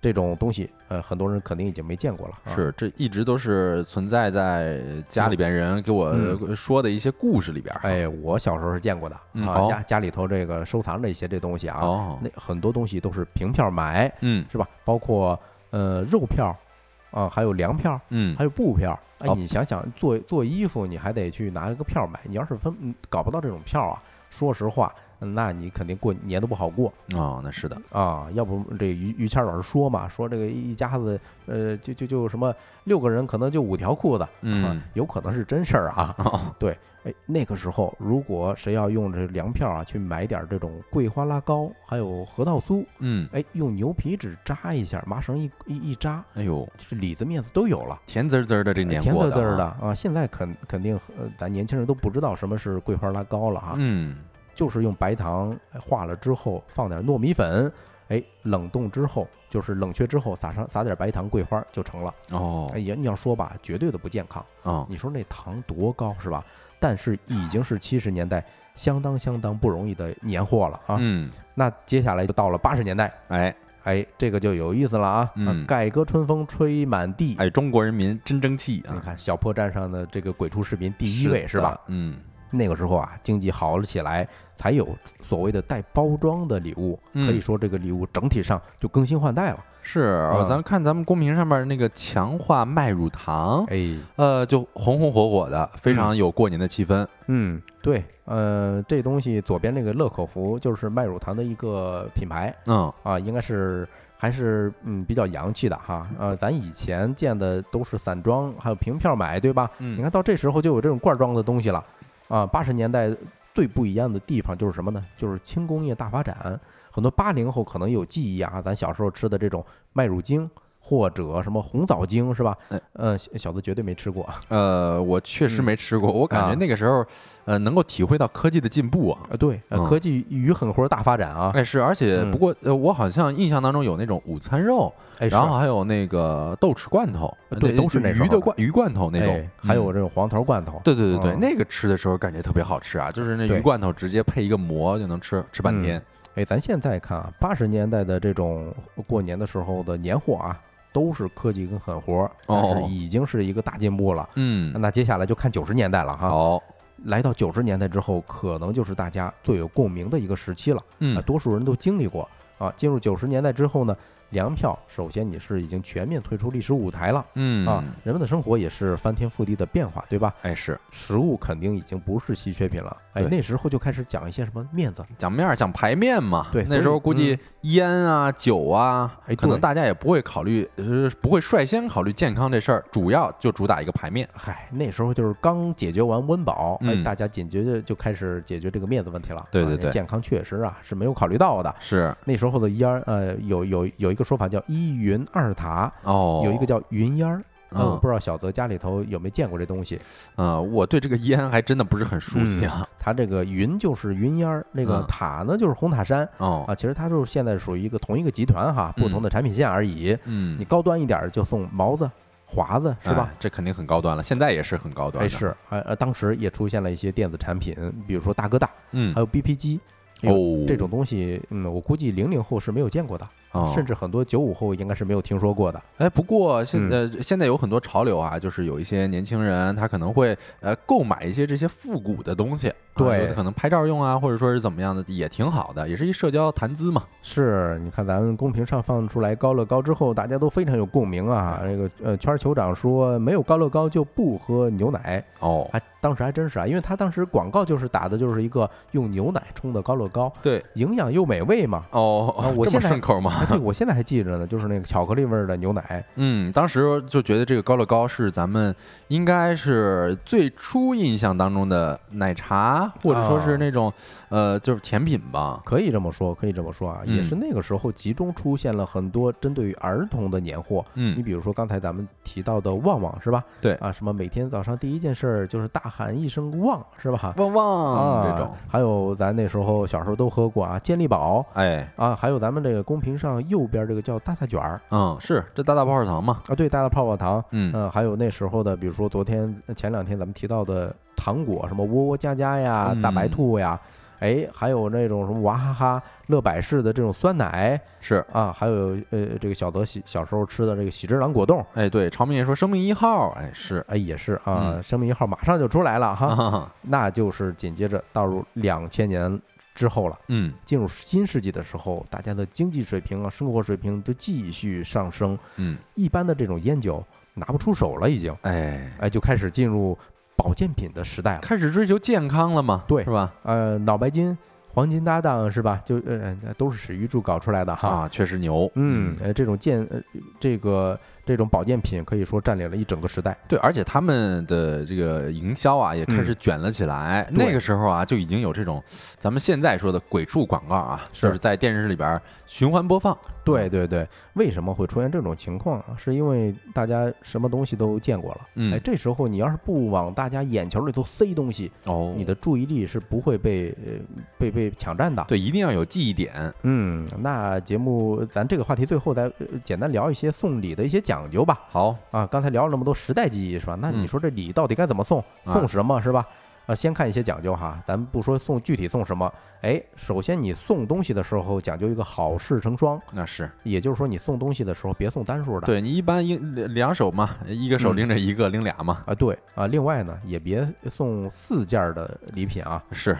这种东西，呃，很多人肯定已经没见过了。啊、是，这一直都是存在在家里边人给我嗯说的一些故事里边儿。哎，我小时候是见过的啊，家家里头这个收藏这些这东西啊，哦，那很多东西都是凭票买，嗯是吧？包括呃肉票啊，还有粮票，嗯还有布票。哎哦，你想想，做做衣服你还得去拿一个票买，你要是分嗯搞不到这种票啊，说实话，那你肯定过年都不好过哦，那是的，啊。要不这于于谦老师说嘛，说这个一家子呃就就就什么六个人可能就五条裤子，嗯啊，有可能是真事儿啊。哦 对，哎，那个时候如果谁要用这粮票啊去买点这种桂花拉糕，还有核桃酥，嗯，哎，用牛皮纸扎一下，麻绳一一一扎，哎呦，这里子面子都有了。甜滋滋的这年甜过滋滋的啊，啊！现在肯肯定呃，咱年轻人都不知道什么是桂花拉糕了啊，嗯，就是用白糖哎化了之后放点糯米粉，哎，冷冻之后就是冷却之后撒上撒点白糖桂花就成了。哦哎，呀，你要说吧，绝对的不健康。哦，你说那糖多高是吧？但是已经是七十年代相当相当不容易的年货了啊。嗯，那接下来就到了八十年代，哎哎，这个就有意思了啊！嗯啊改革春风吹满地。哎，中国人民真争气啊，你看小破站上的这个鬼畜视频第一位是的吧？？嗯，那个时候啊，经济好了起来，才有所谓的带包装的礼物。嗯可以说，这个礼物整体上就更新换代了。是，嗯咱看咱们公屏上面那个强化麦乳糖，哎，呃，就红红火火的，非常有过年的气氛。嗯，对，呃，这东西左边那个乐口福就是麦乳糖的一个品牌嗯，啊，应该是还是嗯比较洋气的哈。呃，咱以前见的都是散装，还有凭票买，对吧？嗯你看到这时候就有这种罐装的东西了啊。八十年代最不一样的地方就是什么呢？就是轻工业大发展。很多八零后可能有记忆啊，咱小时候吃的这种麦乳精或者什么红枣精是吧哎？呃，小小子绝对没吃过。呃，我确实嗯没吃过，我感觉啊那个时候，呃，能够体会到科技的进步啊。啊，对，科技与狠活大发展啊。哎，是，而且嗯不过，呃，我好像印象当中有那种午餐肉，哎，然后还有那个豆豉罐头，呃对都是那鱼的罐鱼罐头那种哎，还有嗯这种黄桃罐头。对对对对，嗯那个吃的时候感觉特别好吃啊，就是那鱼罐头直接配一个馍就能吃吃半天。哎，咱现在看啊，八十年代的这种过年的时候的年货啊，都是科技跟狠活，但哦是已经是一个大进步了。嗯，那接下来就看九十年代了哈。好，来到九十年代之后，可能就是大家最有共鸣的一个时期了。啊，嗯，多数人都经历过啊。进入九十年代之后呢，粮票首先你是已经全面退出历史舞台了嗯啊，人们的生活也是翻天覆地的变化，对吧？哎是食物肯定已经不是稀缺品了。哎，那时候就开始讲一些什么面子，讲面儿讲排面嘛，对那时候估计烟啊、酒啊，哎可能大家也不会考虑，呃，不会率先考虑健康这事儿，主要就主打一个排面。嗨，那时候就是刚解决完温饱，哎，嗯大家解决就开始解决这个面子问题了。啊对对对健康确实啊是没有考虑到的。是那时候的烟儿，呃，有有有一个说法叫一云二塔，哦，有一个叫云烟儿。不知道小泽家里头有没有见过这东西。嗯，我对这个烟还真的不是很熟悉啊。它这个云就是云烟儿，那个嗯塔呢就是红塔山哦，啊。其实它就是现在属于一个同一个集团哈，不同的产品线而已。嗯你，高端一点儿就送毛子、华子是吧哎？？这肯定很高端了，现在也是很高端哎，的。，是，呃呃，当时也出现了一些电子产品，比如说大哥大，嗯还，有 BP 机。哎呦哦，这种东西，嗯，我估计零零后是没有见过的，哦甚至很多九五后应该是没有听说过的。哎，不过现嗯呃现在有很多潮流啊，就是有一些年轻人他可能会呃购买一些这些复古的东西，啊对可能拍照用啊，或者说是怎么样的，也挺好的，也是一社交谈资嘛。是，你看咱们公屏上放出来高乐高之后，大家都非常有共鸣啊。这个呃，圈儿酋长说没有高乐高就不喝牛奶，哦，还当时还真是啊，因为他当时广告就是打的就是一个用牛奶冲的高乐高，对，营养又美味嘛。哦，这么啊我现在顺口吗？啊对，我现在还记着呢，就是那个巧克力味儿的牛奶，嗯，当时就觉得这个高乐高是咱们应该是最初印象当中的奶茶，或者说是啊那种、呃，就是甜品吧。可以这么说，可以这么说啊，也嗯是那个时候集中出现了很多针对于儿童的年货。嗯你嗯，比如说刚才咱们提到的旺旺是吧？对啊，什么每天早上第一件事儿就是大喊一声旺是吧？旺旺啊，这种，还有咱那时候小时候都喝过啊，健力宝哎，啊，还有咱们这个公屏上右边这个叫大大卷儿嗯，是这大大泡泡糖嘛，啊，对，大大泡泡糖，嗯，嗯，还有那时候的，比如说昨天前两天咱们提到的糖果，什么窝窝家家呀、大白嗯兔呀，哎，还有那种什么娃哈哈、乐百氏的这种酸奶是，啊，还有呃这个小泽喜小时候吃的这个喜之郎果冻，哎，对，长明也说生命一号，哎，是，哎也是啊，嗯生命一号马上就出来了哈，啊，那就是紧接着到入两千年之后了。嗯进入新世纪的时候，大家的经济水平啊、生活水平都继续上升，嗯，一般的这种烟酒拿不出手了，已经，哎，哎，就开始进入保健品的时代了。开始追求健康了嘛，对是吧？呃，脑白金、黄金搭档是吧？就呃都是史玉柱搞出来的哈。啊，确实牛，嗯，呃，这种健呃这个这种保健品可以说占领了一整个时代。对，而且他们的这个营销啊，也开始卷了起来。嗯那个时候啊，就已经有这种咱们现在说的鬼畜广告啊，是就是在电视里边循环播放。对对对，为什么会出现这种情况啊？是因为大家什么东西都见过了。嗯哎，这时候你要是不往大家眼球里头塞东西，哦你的注意力是不会被呃被被抢占的。对，一定要有记忆点。嗯，那节目咱这个话题最后再呃简单聊一些送礼的一些讲究吧。好，啊，刚才聊了那么多时代记忆是吧？那你嗯说这礼到底该怎么送？啊送什么是吧？啊，先看一些讲究哈，咱不说送具体送什么，哎，首先你送东西的时候讲究一个好事成双，那是也就是说你送东西的时候别送单数的。对你一般一两两手嘛，一个手嗯拎着一个，拎俩嘛。啊，对啊，另外呢也别送四件儿的礼品啊，是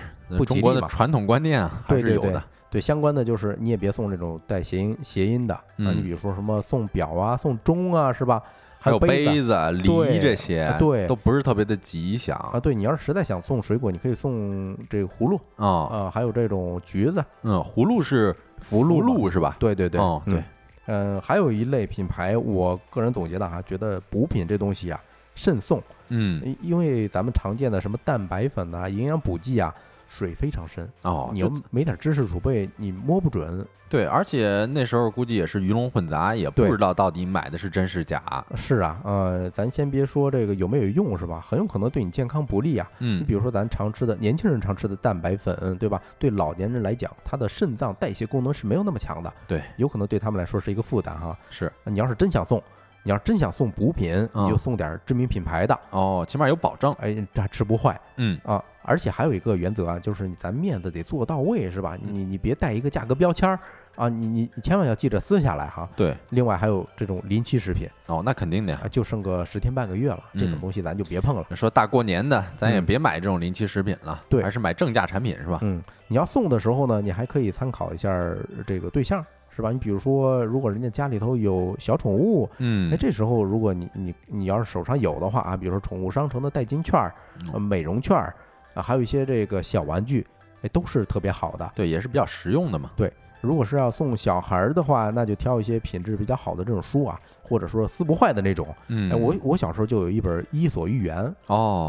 中国的传统观念啊，还对对对是有的。对，相关的就是你也别送这种带谐音谐音的啊，嗯你比如说什么送表啊、送钟啊，是吧？还有杯子梨这些啊，对都不是特别的吉祥啊，对你要是实在想送水果，你可以送这个葫芦啊。啊，还有这种橘子，嗯，葫芦是福禄禄是吧？对对对，哦，嗯对，嗯，还有一类品牌，我个人总结的哈，觉得补品这东西啊，慎送，嗯，因因为咱们常见的什么蛋白粉呐、营养补剂啊，水非常深，哦，你要没点知识储备，你摸不准。对，而且那时候估计也是鱼龙混杂，也不知道到底买的是真是假。是啊，呃，咱先别说这个有没有用是吧？很有可能对你健康不利啊。嗯你嗯比如说咱常吃的年轻人常吃的蛋白粉，对吧？对老年人来讲，他的肾脏代谢功能是没有那么强的，对，有可能对他们来说是一个负担哈。是你要是真想送，你要真想送补品，你就嗯送点知名品牌的，哦，起码有保证。哎，这还吃不坏嗯，啊。而且还有一个原则啊，就是你咱面子得做到位，是吧？嗯你你别带一个价格标签儿啊，你你你千万要记着撕下来哈。对，另外还有这种临期食品哦，那肯定的呀。啊，就剩个十天半个月了，这种嗯东西咱就别碰了。说大过年的，咱也嗯别买这种临期食品了，对还是买正价产品是吧？嗯，你要送的时候呢，你还可以参考一下这个对象，是吧？你比如说，如果人家家里头有小宠物，嗯那，，这时候如果你你你要是手上有的话啊，比如说宠物商城的代金券儿、呃嗯美容券儿啊，还有一些这个小玩具，哎，都是特别好的。对，也是比较实用的嘛。如果是要送小孩儿的话，那就挑一些品质比较好的这种书啊，或者说撕不坏的那种。嗯哎，我我小时候就有一本《伊索寓言》，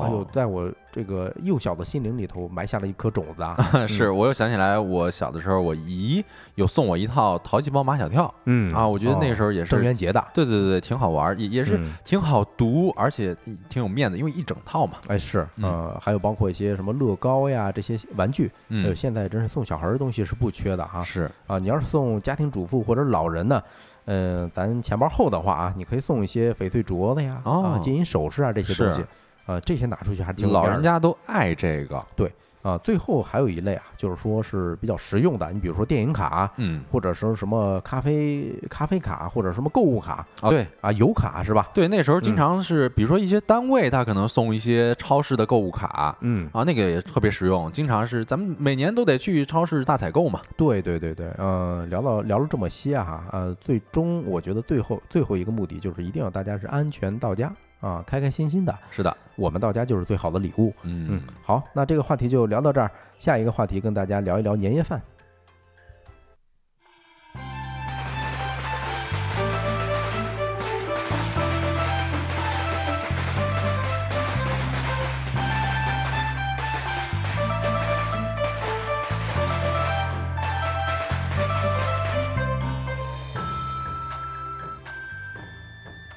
哎呦哦，，在我这个幼小的心灵里头埋下了一颗种子啊。是我又想起来，我小的时候，我姨有送我一套淘气包马小跳嗯啊，我觉得那个时候候也是郑渊洁的，对对对对，挺好玩儿，也也是嗯挺好读，而且挺有面子，因为一整套嘛。哎是，嗯呃，还有包括一些什么乐高呀这些玩具，呃，嗯，现在真是送小孩儿的东西是不缺的哈。是，啊，你要是送家庭主妇或者老人呢，嗯、咱钱包厚的话啊，你可以送一些翡翠镯子呀，啊，哦金银首饰啊这些东西是，啊，这些拿出去还是挺老人家都爱这个。对啊。最后还有一类啊，就是说是比较实用的，你比如说电影卡，嗯，或者是什么咖啡咖啡卡，或者什么购物卡啊，对啊，油卡是吧？对，那时候嗯经常是，比如说一些单位，他可能送一些超市的购物卡。嗯，啊，那个也特别实用，经常是咱们每年都得去超市大采购嘛。对对对对，呃、聊到聊了这么些啊哈，呃，最终我觉得最后最后一个目的就是一定要大家是安全到家啊，开开心心的，是的，我们到家就是最好的礼物。嗯嗯，，好，那这个话题就聊到这儿，下一个话题跟大家聊一聊年夜饭。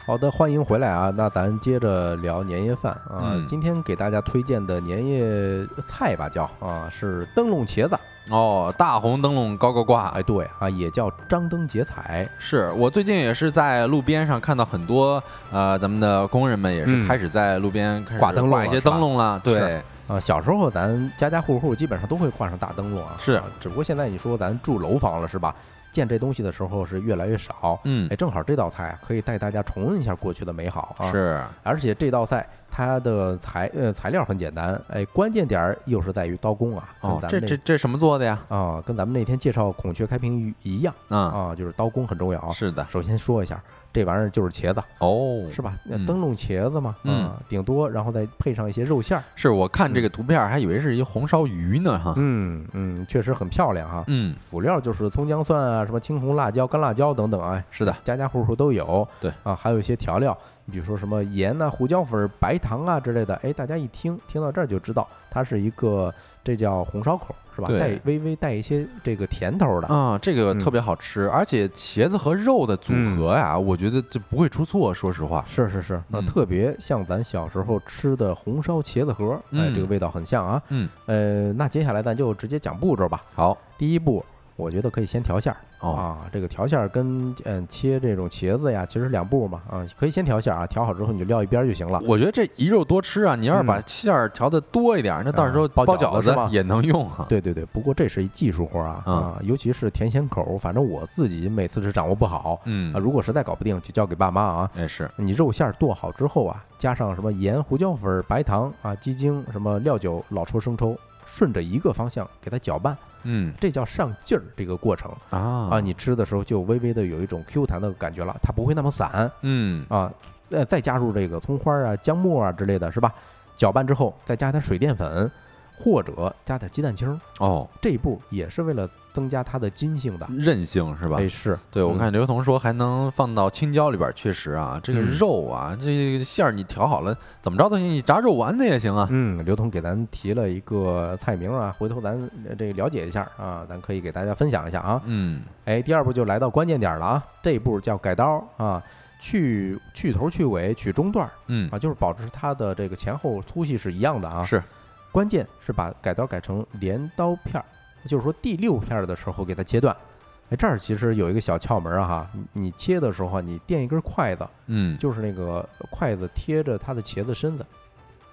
好的，欢迎回来啊！那咱接着聊年夜饭啊。嗯今天给大家推荐的年夜菜吧，叫啊是灯笼茄子。哦，大红灯笼高高挂，哎，对啊，也叫张灯结彩。是我最近也是在路边上看到很多呃，咱们的工人们也是嗯开始在路边开始挂灯笼挂一些了是吧灯笼了，对是，啊，小时候咱家家户户基本上都会挂上大灯笼啊，是啊只不过现在你说咱住楼房了是吧？见这东西的时候是越来越少。嗯哎，，正好这道菜啊，可以带大家重温一下过去的美好啊。，是，而且这道菜它的材呃材料很简单，哎，关键点儿又是在于刀工啊。跟哦，这这这什么做的呀？啊，跟咱们那天介绍孔雀开屏鱼一样嗯，啊，就是刀工很重要啊。是的，首先说一下，这玩意儿就是茄子，哦，是吧？灯笼茄子嘛，嗯啊，顶多然后再配上一些肉馅儿。是我看这个图片儿还以为是一红烧鱼呢哈，嗯嗯，确实很漂亮哈。嗯，辅料就是葱姜蒜啊，什么青红辣椒、干辣椒等等啊，是的，家家户户都有。对啊，还有一些调料，你比如说什么盐呐、胡椒粉儿、白糖啊之类的。哎，大家一听听到这儿就知道，它是一个这叫红烧口，是吧？对带微微带一些这个甜头的。啊，这个嗯特别好吃，而且茄子和肉的组合呀，我觉得这不会出错，说实话，是是是，那嗯特别像咱小时候吃的红烧茄子盒，哎，嗯这个味道很像啊。嗯，呃，那接下来咱就直接讲步骤吧。好，第一步，我觉得可以先调馅儿。哦，啊，这个调馅儿跟嗯切这种茄子呀，其实两步嘛啊，可以先调馅儿啊，调好之后你就撂一边儿就行了。我觉得这一肉多吃啊，你要是把嗯馅儿调的多一点儿，那到时候啊包包饺饺子也能用啊。对对对，不过这是一技术活儿啊嗯啊，尤其是甜咸口儿，反正我自己每次是掌握不好嗯啊。，如果实在搞不定，就交给爸妈啊。哎是，你肉馅儿剁好之后啊，加上什么盐、胡椒粉儿、白糖啊、鸡精、什么料酒、老抽、生抽，顺着一个方向给它搅拌，嗯这叫上劲儿这个过程啊啊。你吃的时候就微微的有一种 Q 弹的感觉了，它不会那么散。嗯啊，呃，再加入这个葱花啊、姜末啊之类的，是吧？搅拌之后再加点水淀粉，或者加点鸡蛋清儿，哦，这一步也是为了增加它的筋性的。韧性是吧？哎，是对，我嗯看刘同说还能放到青椒里边儿，确实啊，这个嗯肉啊，这个馅儿你调好了，怎么着都行，你炸肉丸子也行啊。嗯，刘同给咱提了一个菜名啊，回头咱呃这个了解一下啊，咱可以给大家分享一下啊。嗯，哎，第二步就来到关键点儿了啊，这一步叫改刀啊，去去头去尾取中段儿嗯啊，就是保持它的这个前后粗细是一样的啊。是，关键是把改刀改成镰刀片儿，就是说第六片儿的时候给它切断。哎，这儿其实有一个小窍门啊哈，你你切的时候啊，你垫一根筷子，嗯，就是那个筷子贴着它的茄子身子，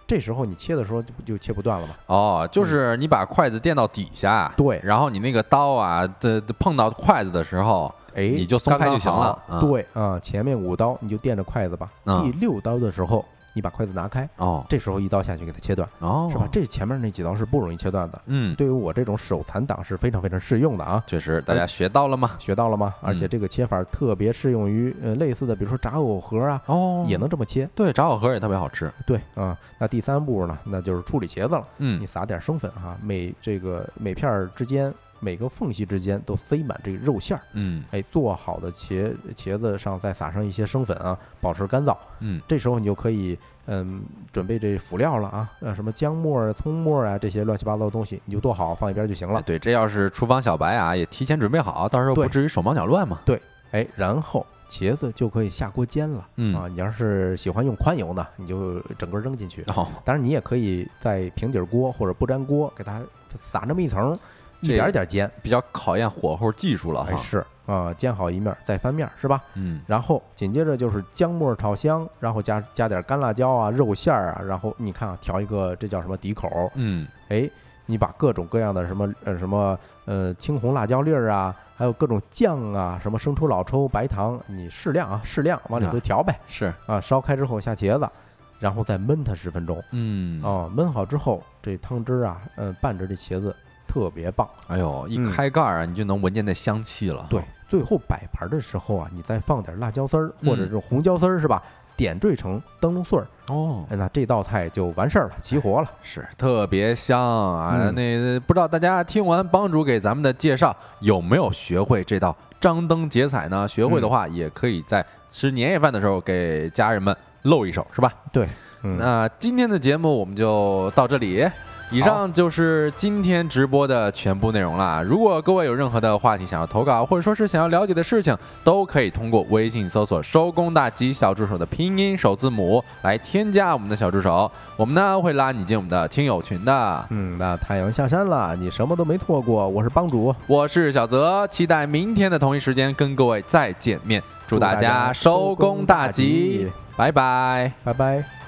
这时候你切的时候就不就切不断了吗？哦，就是你把筷子垫到底下，对然后你那个刀啊的的碰到筷子的时候，哎，你就松开就行了对啊，前面五刀你就垫着筷子吧，嗯第六刀的时候你把筷子拿开，哦这时候一刀下去给它切断，哦，是吧？这前面那几刀是不容易切断的，嗯，对于我这种手残党是非常非常适用的啊。确实，大家学到了吗？学到了吗？而且嗯这个切法特别适用于呃类似的，比如说炸藕盒啊，哦也能这么切。对，炸藕盒也特别好吃。对啊，那第三步呢，那就是处理茄子了。嗯你撒点生粉哈，每这个每片儿之间每个缝隙之间都塞满这个肉馅儿。嗯哎，做好的茄茄子上再撒上一些生粉啊，保持干燥。嗯，这时候你就可以嗯准备这辅料了啊，呃什么姜末儿、葱末儿啊这些乱七八糟的东西，你就剁好放一边就行了。哎对，这要是厨房小白啊，也提前准备好，到时候不至于手忙脚乱嘛。对哎，然后茄子就可以下锅煎了。嗯啊，你要是喜欢用宽油呢，你就整个扔进去。哦，当然，你也可以在平底锅或者不粘锅给它撒那么一层，一点一点煎。比较考验火候技术了哎，哈。是啊，煎好一面再翻面，是吧？嗯然后紧接着就是姜末炒香，然后加加点干辣椒啊、肉馅儿啊，然后你看啊，调一个这叫什么底口？嗯哎，你把各种各样的什么呃什么呃青红辣椒粒儿啊，还有各种酱啊，什么生抽、老抽、白糖，你适量啊，适量往里头啊调呗。是啊，烧开之后下茄子，然后再焖它十分钟。嗯哦，焖好之后，这汤汁儿啊，嗯、拌着这茄子特别棒。哎呦，一嗯开盖儿啊，你就能闻见那香气了。对，最后摆盘的时候啊，你再放点辣椒丝儿或者是红椒丝儿是吧？点缀成灯笼穗儿，哦，哎那这道菜就完事儿了，齐活了。是特别香啊！嗯那不知道大家听完帮主给咱们的介绍，有没有学会这道张灯结彩呢？学会的话，也可以在吃年夜饭的时候给家人们露一手，是吧？对，嗯，那今天的节目我们就到这里。以上就是今天直播的全部内容了。如果各位有任何的话题想要投稿，或者说是想要了解的事情，都可以通过微信搜索“收工大吉小助手”的拼音首字母来添加我们的小助手，我们呢会拉你进我们的听友群的。嗯，那太阳下山了，你什么都没错过。我是帮主，我是小泽，期待明天的同一时间跟各位再见面。祝大家收工大吉，拜拜，拜拜。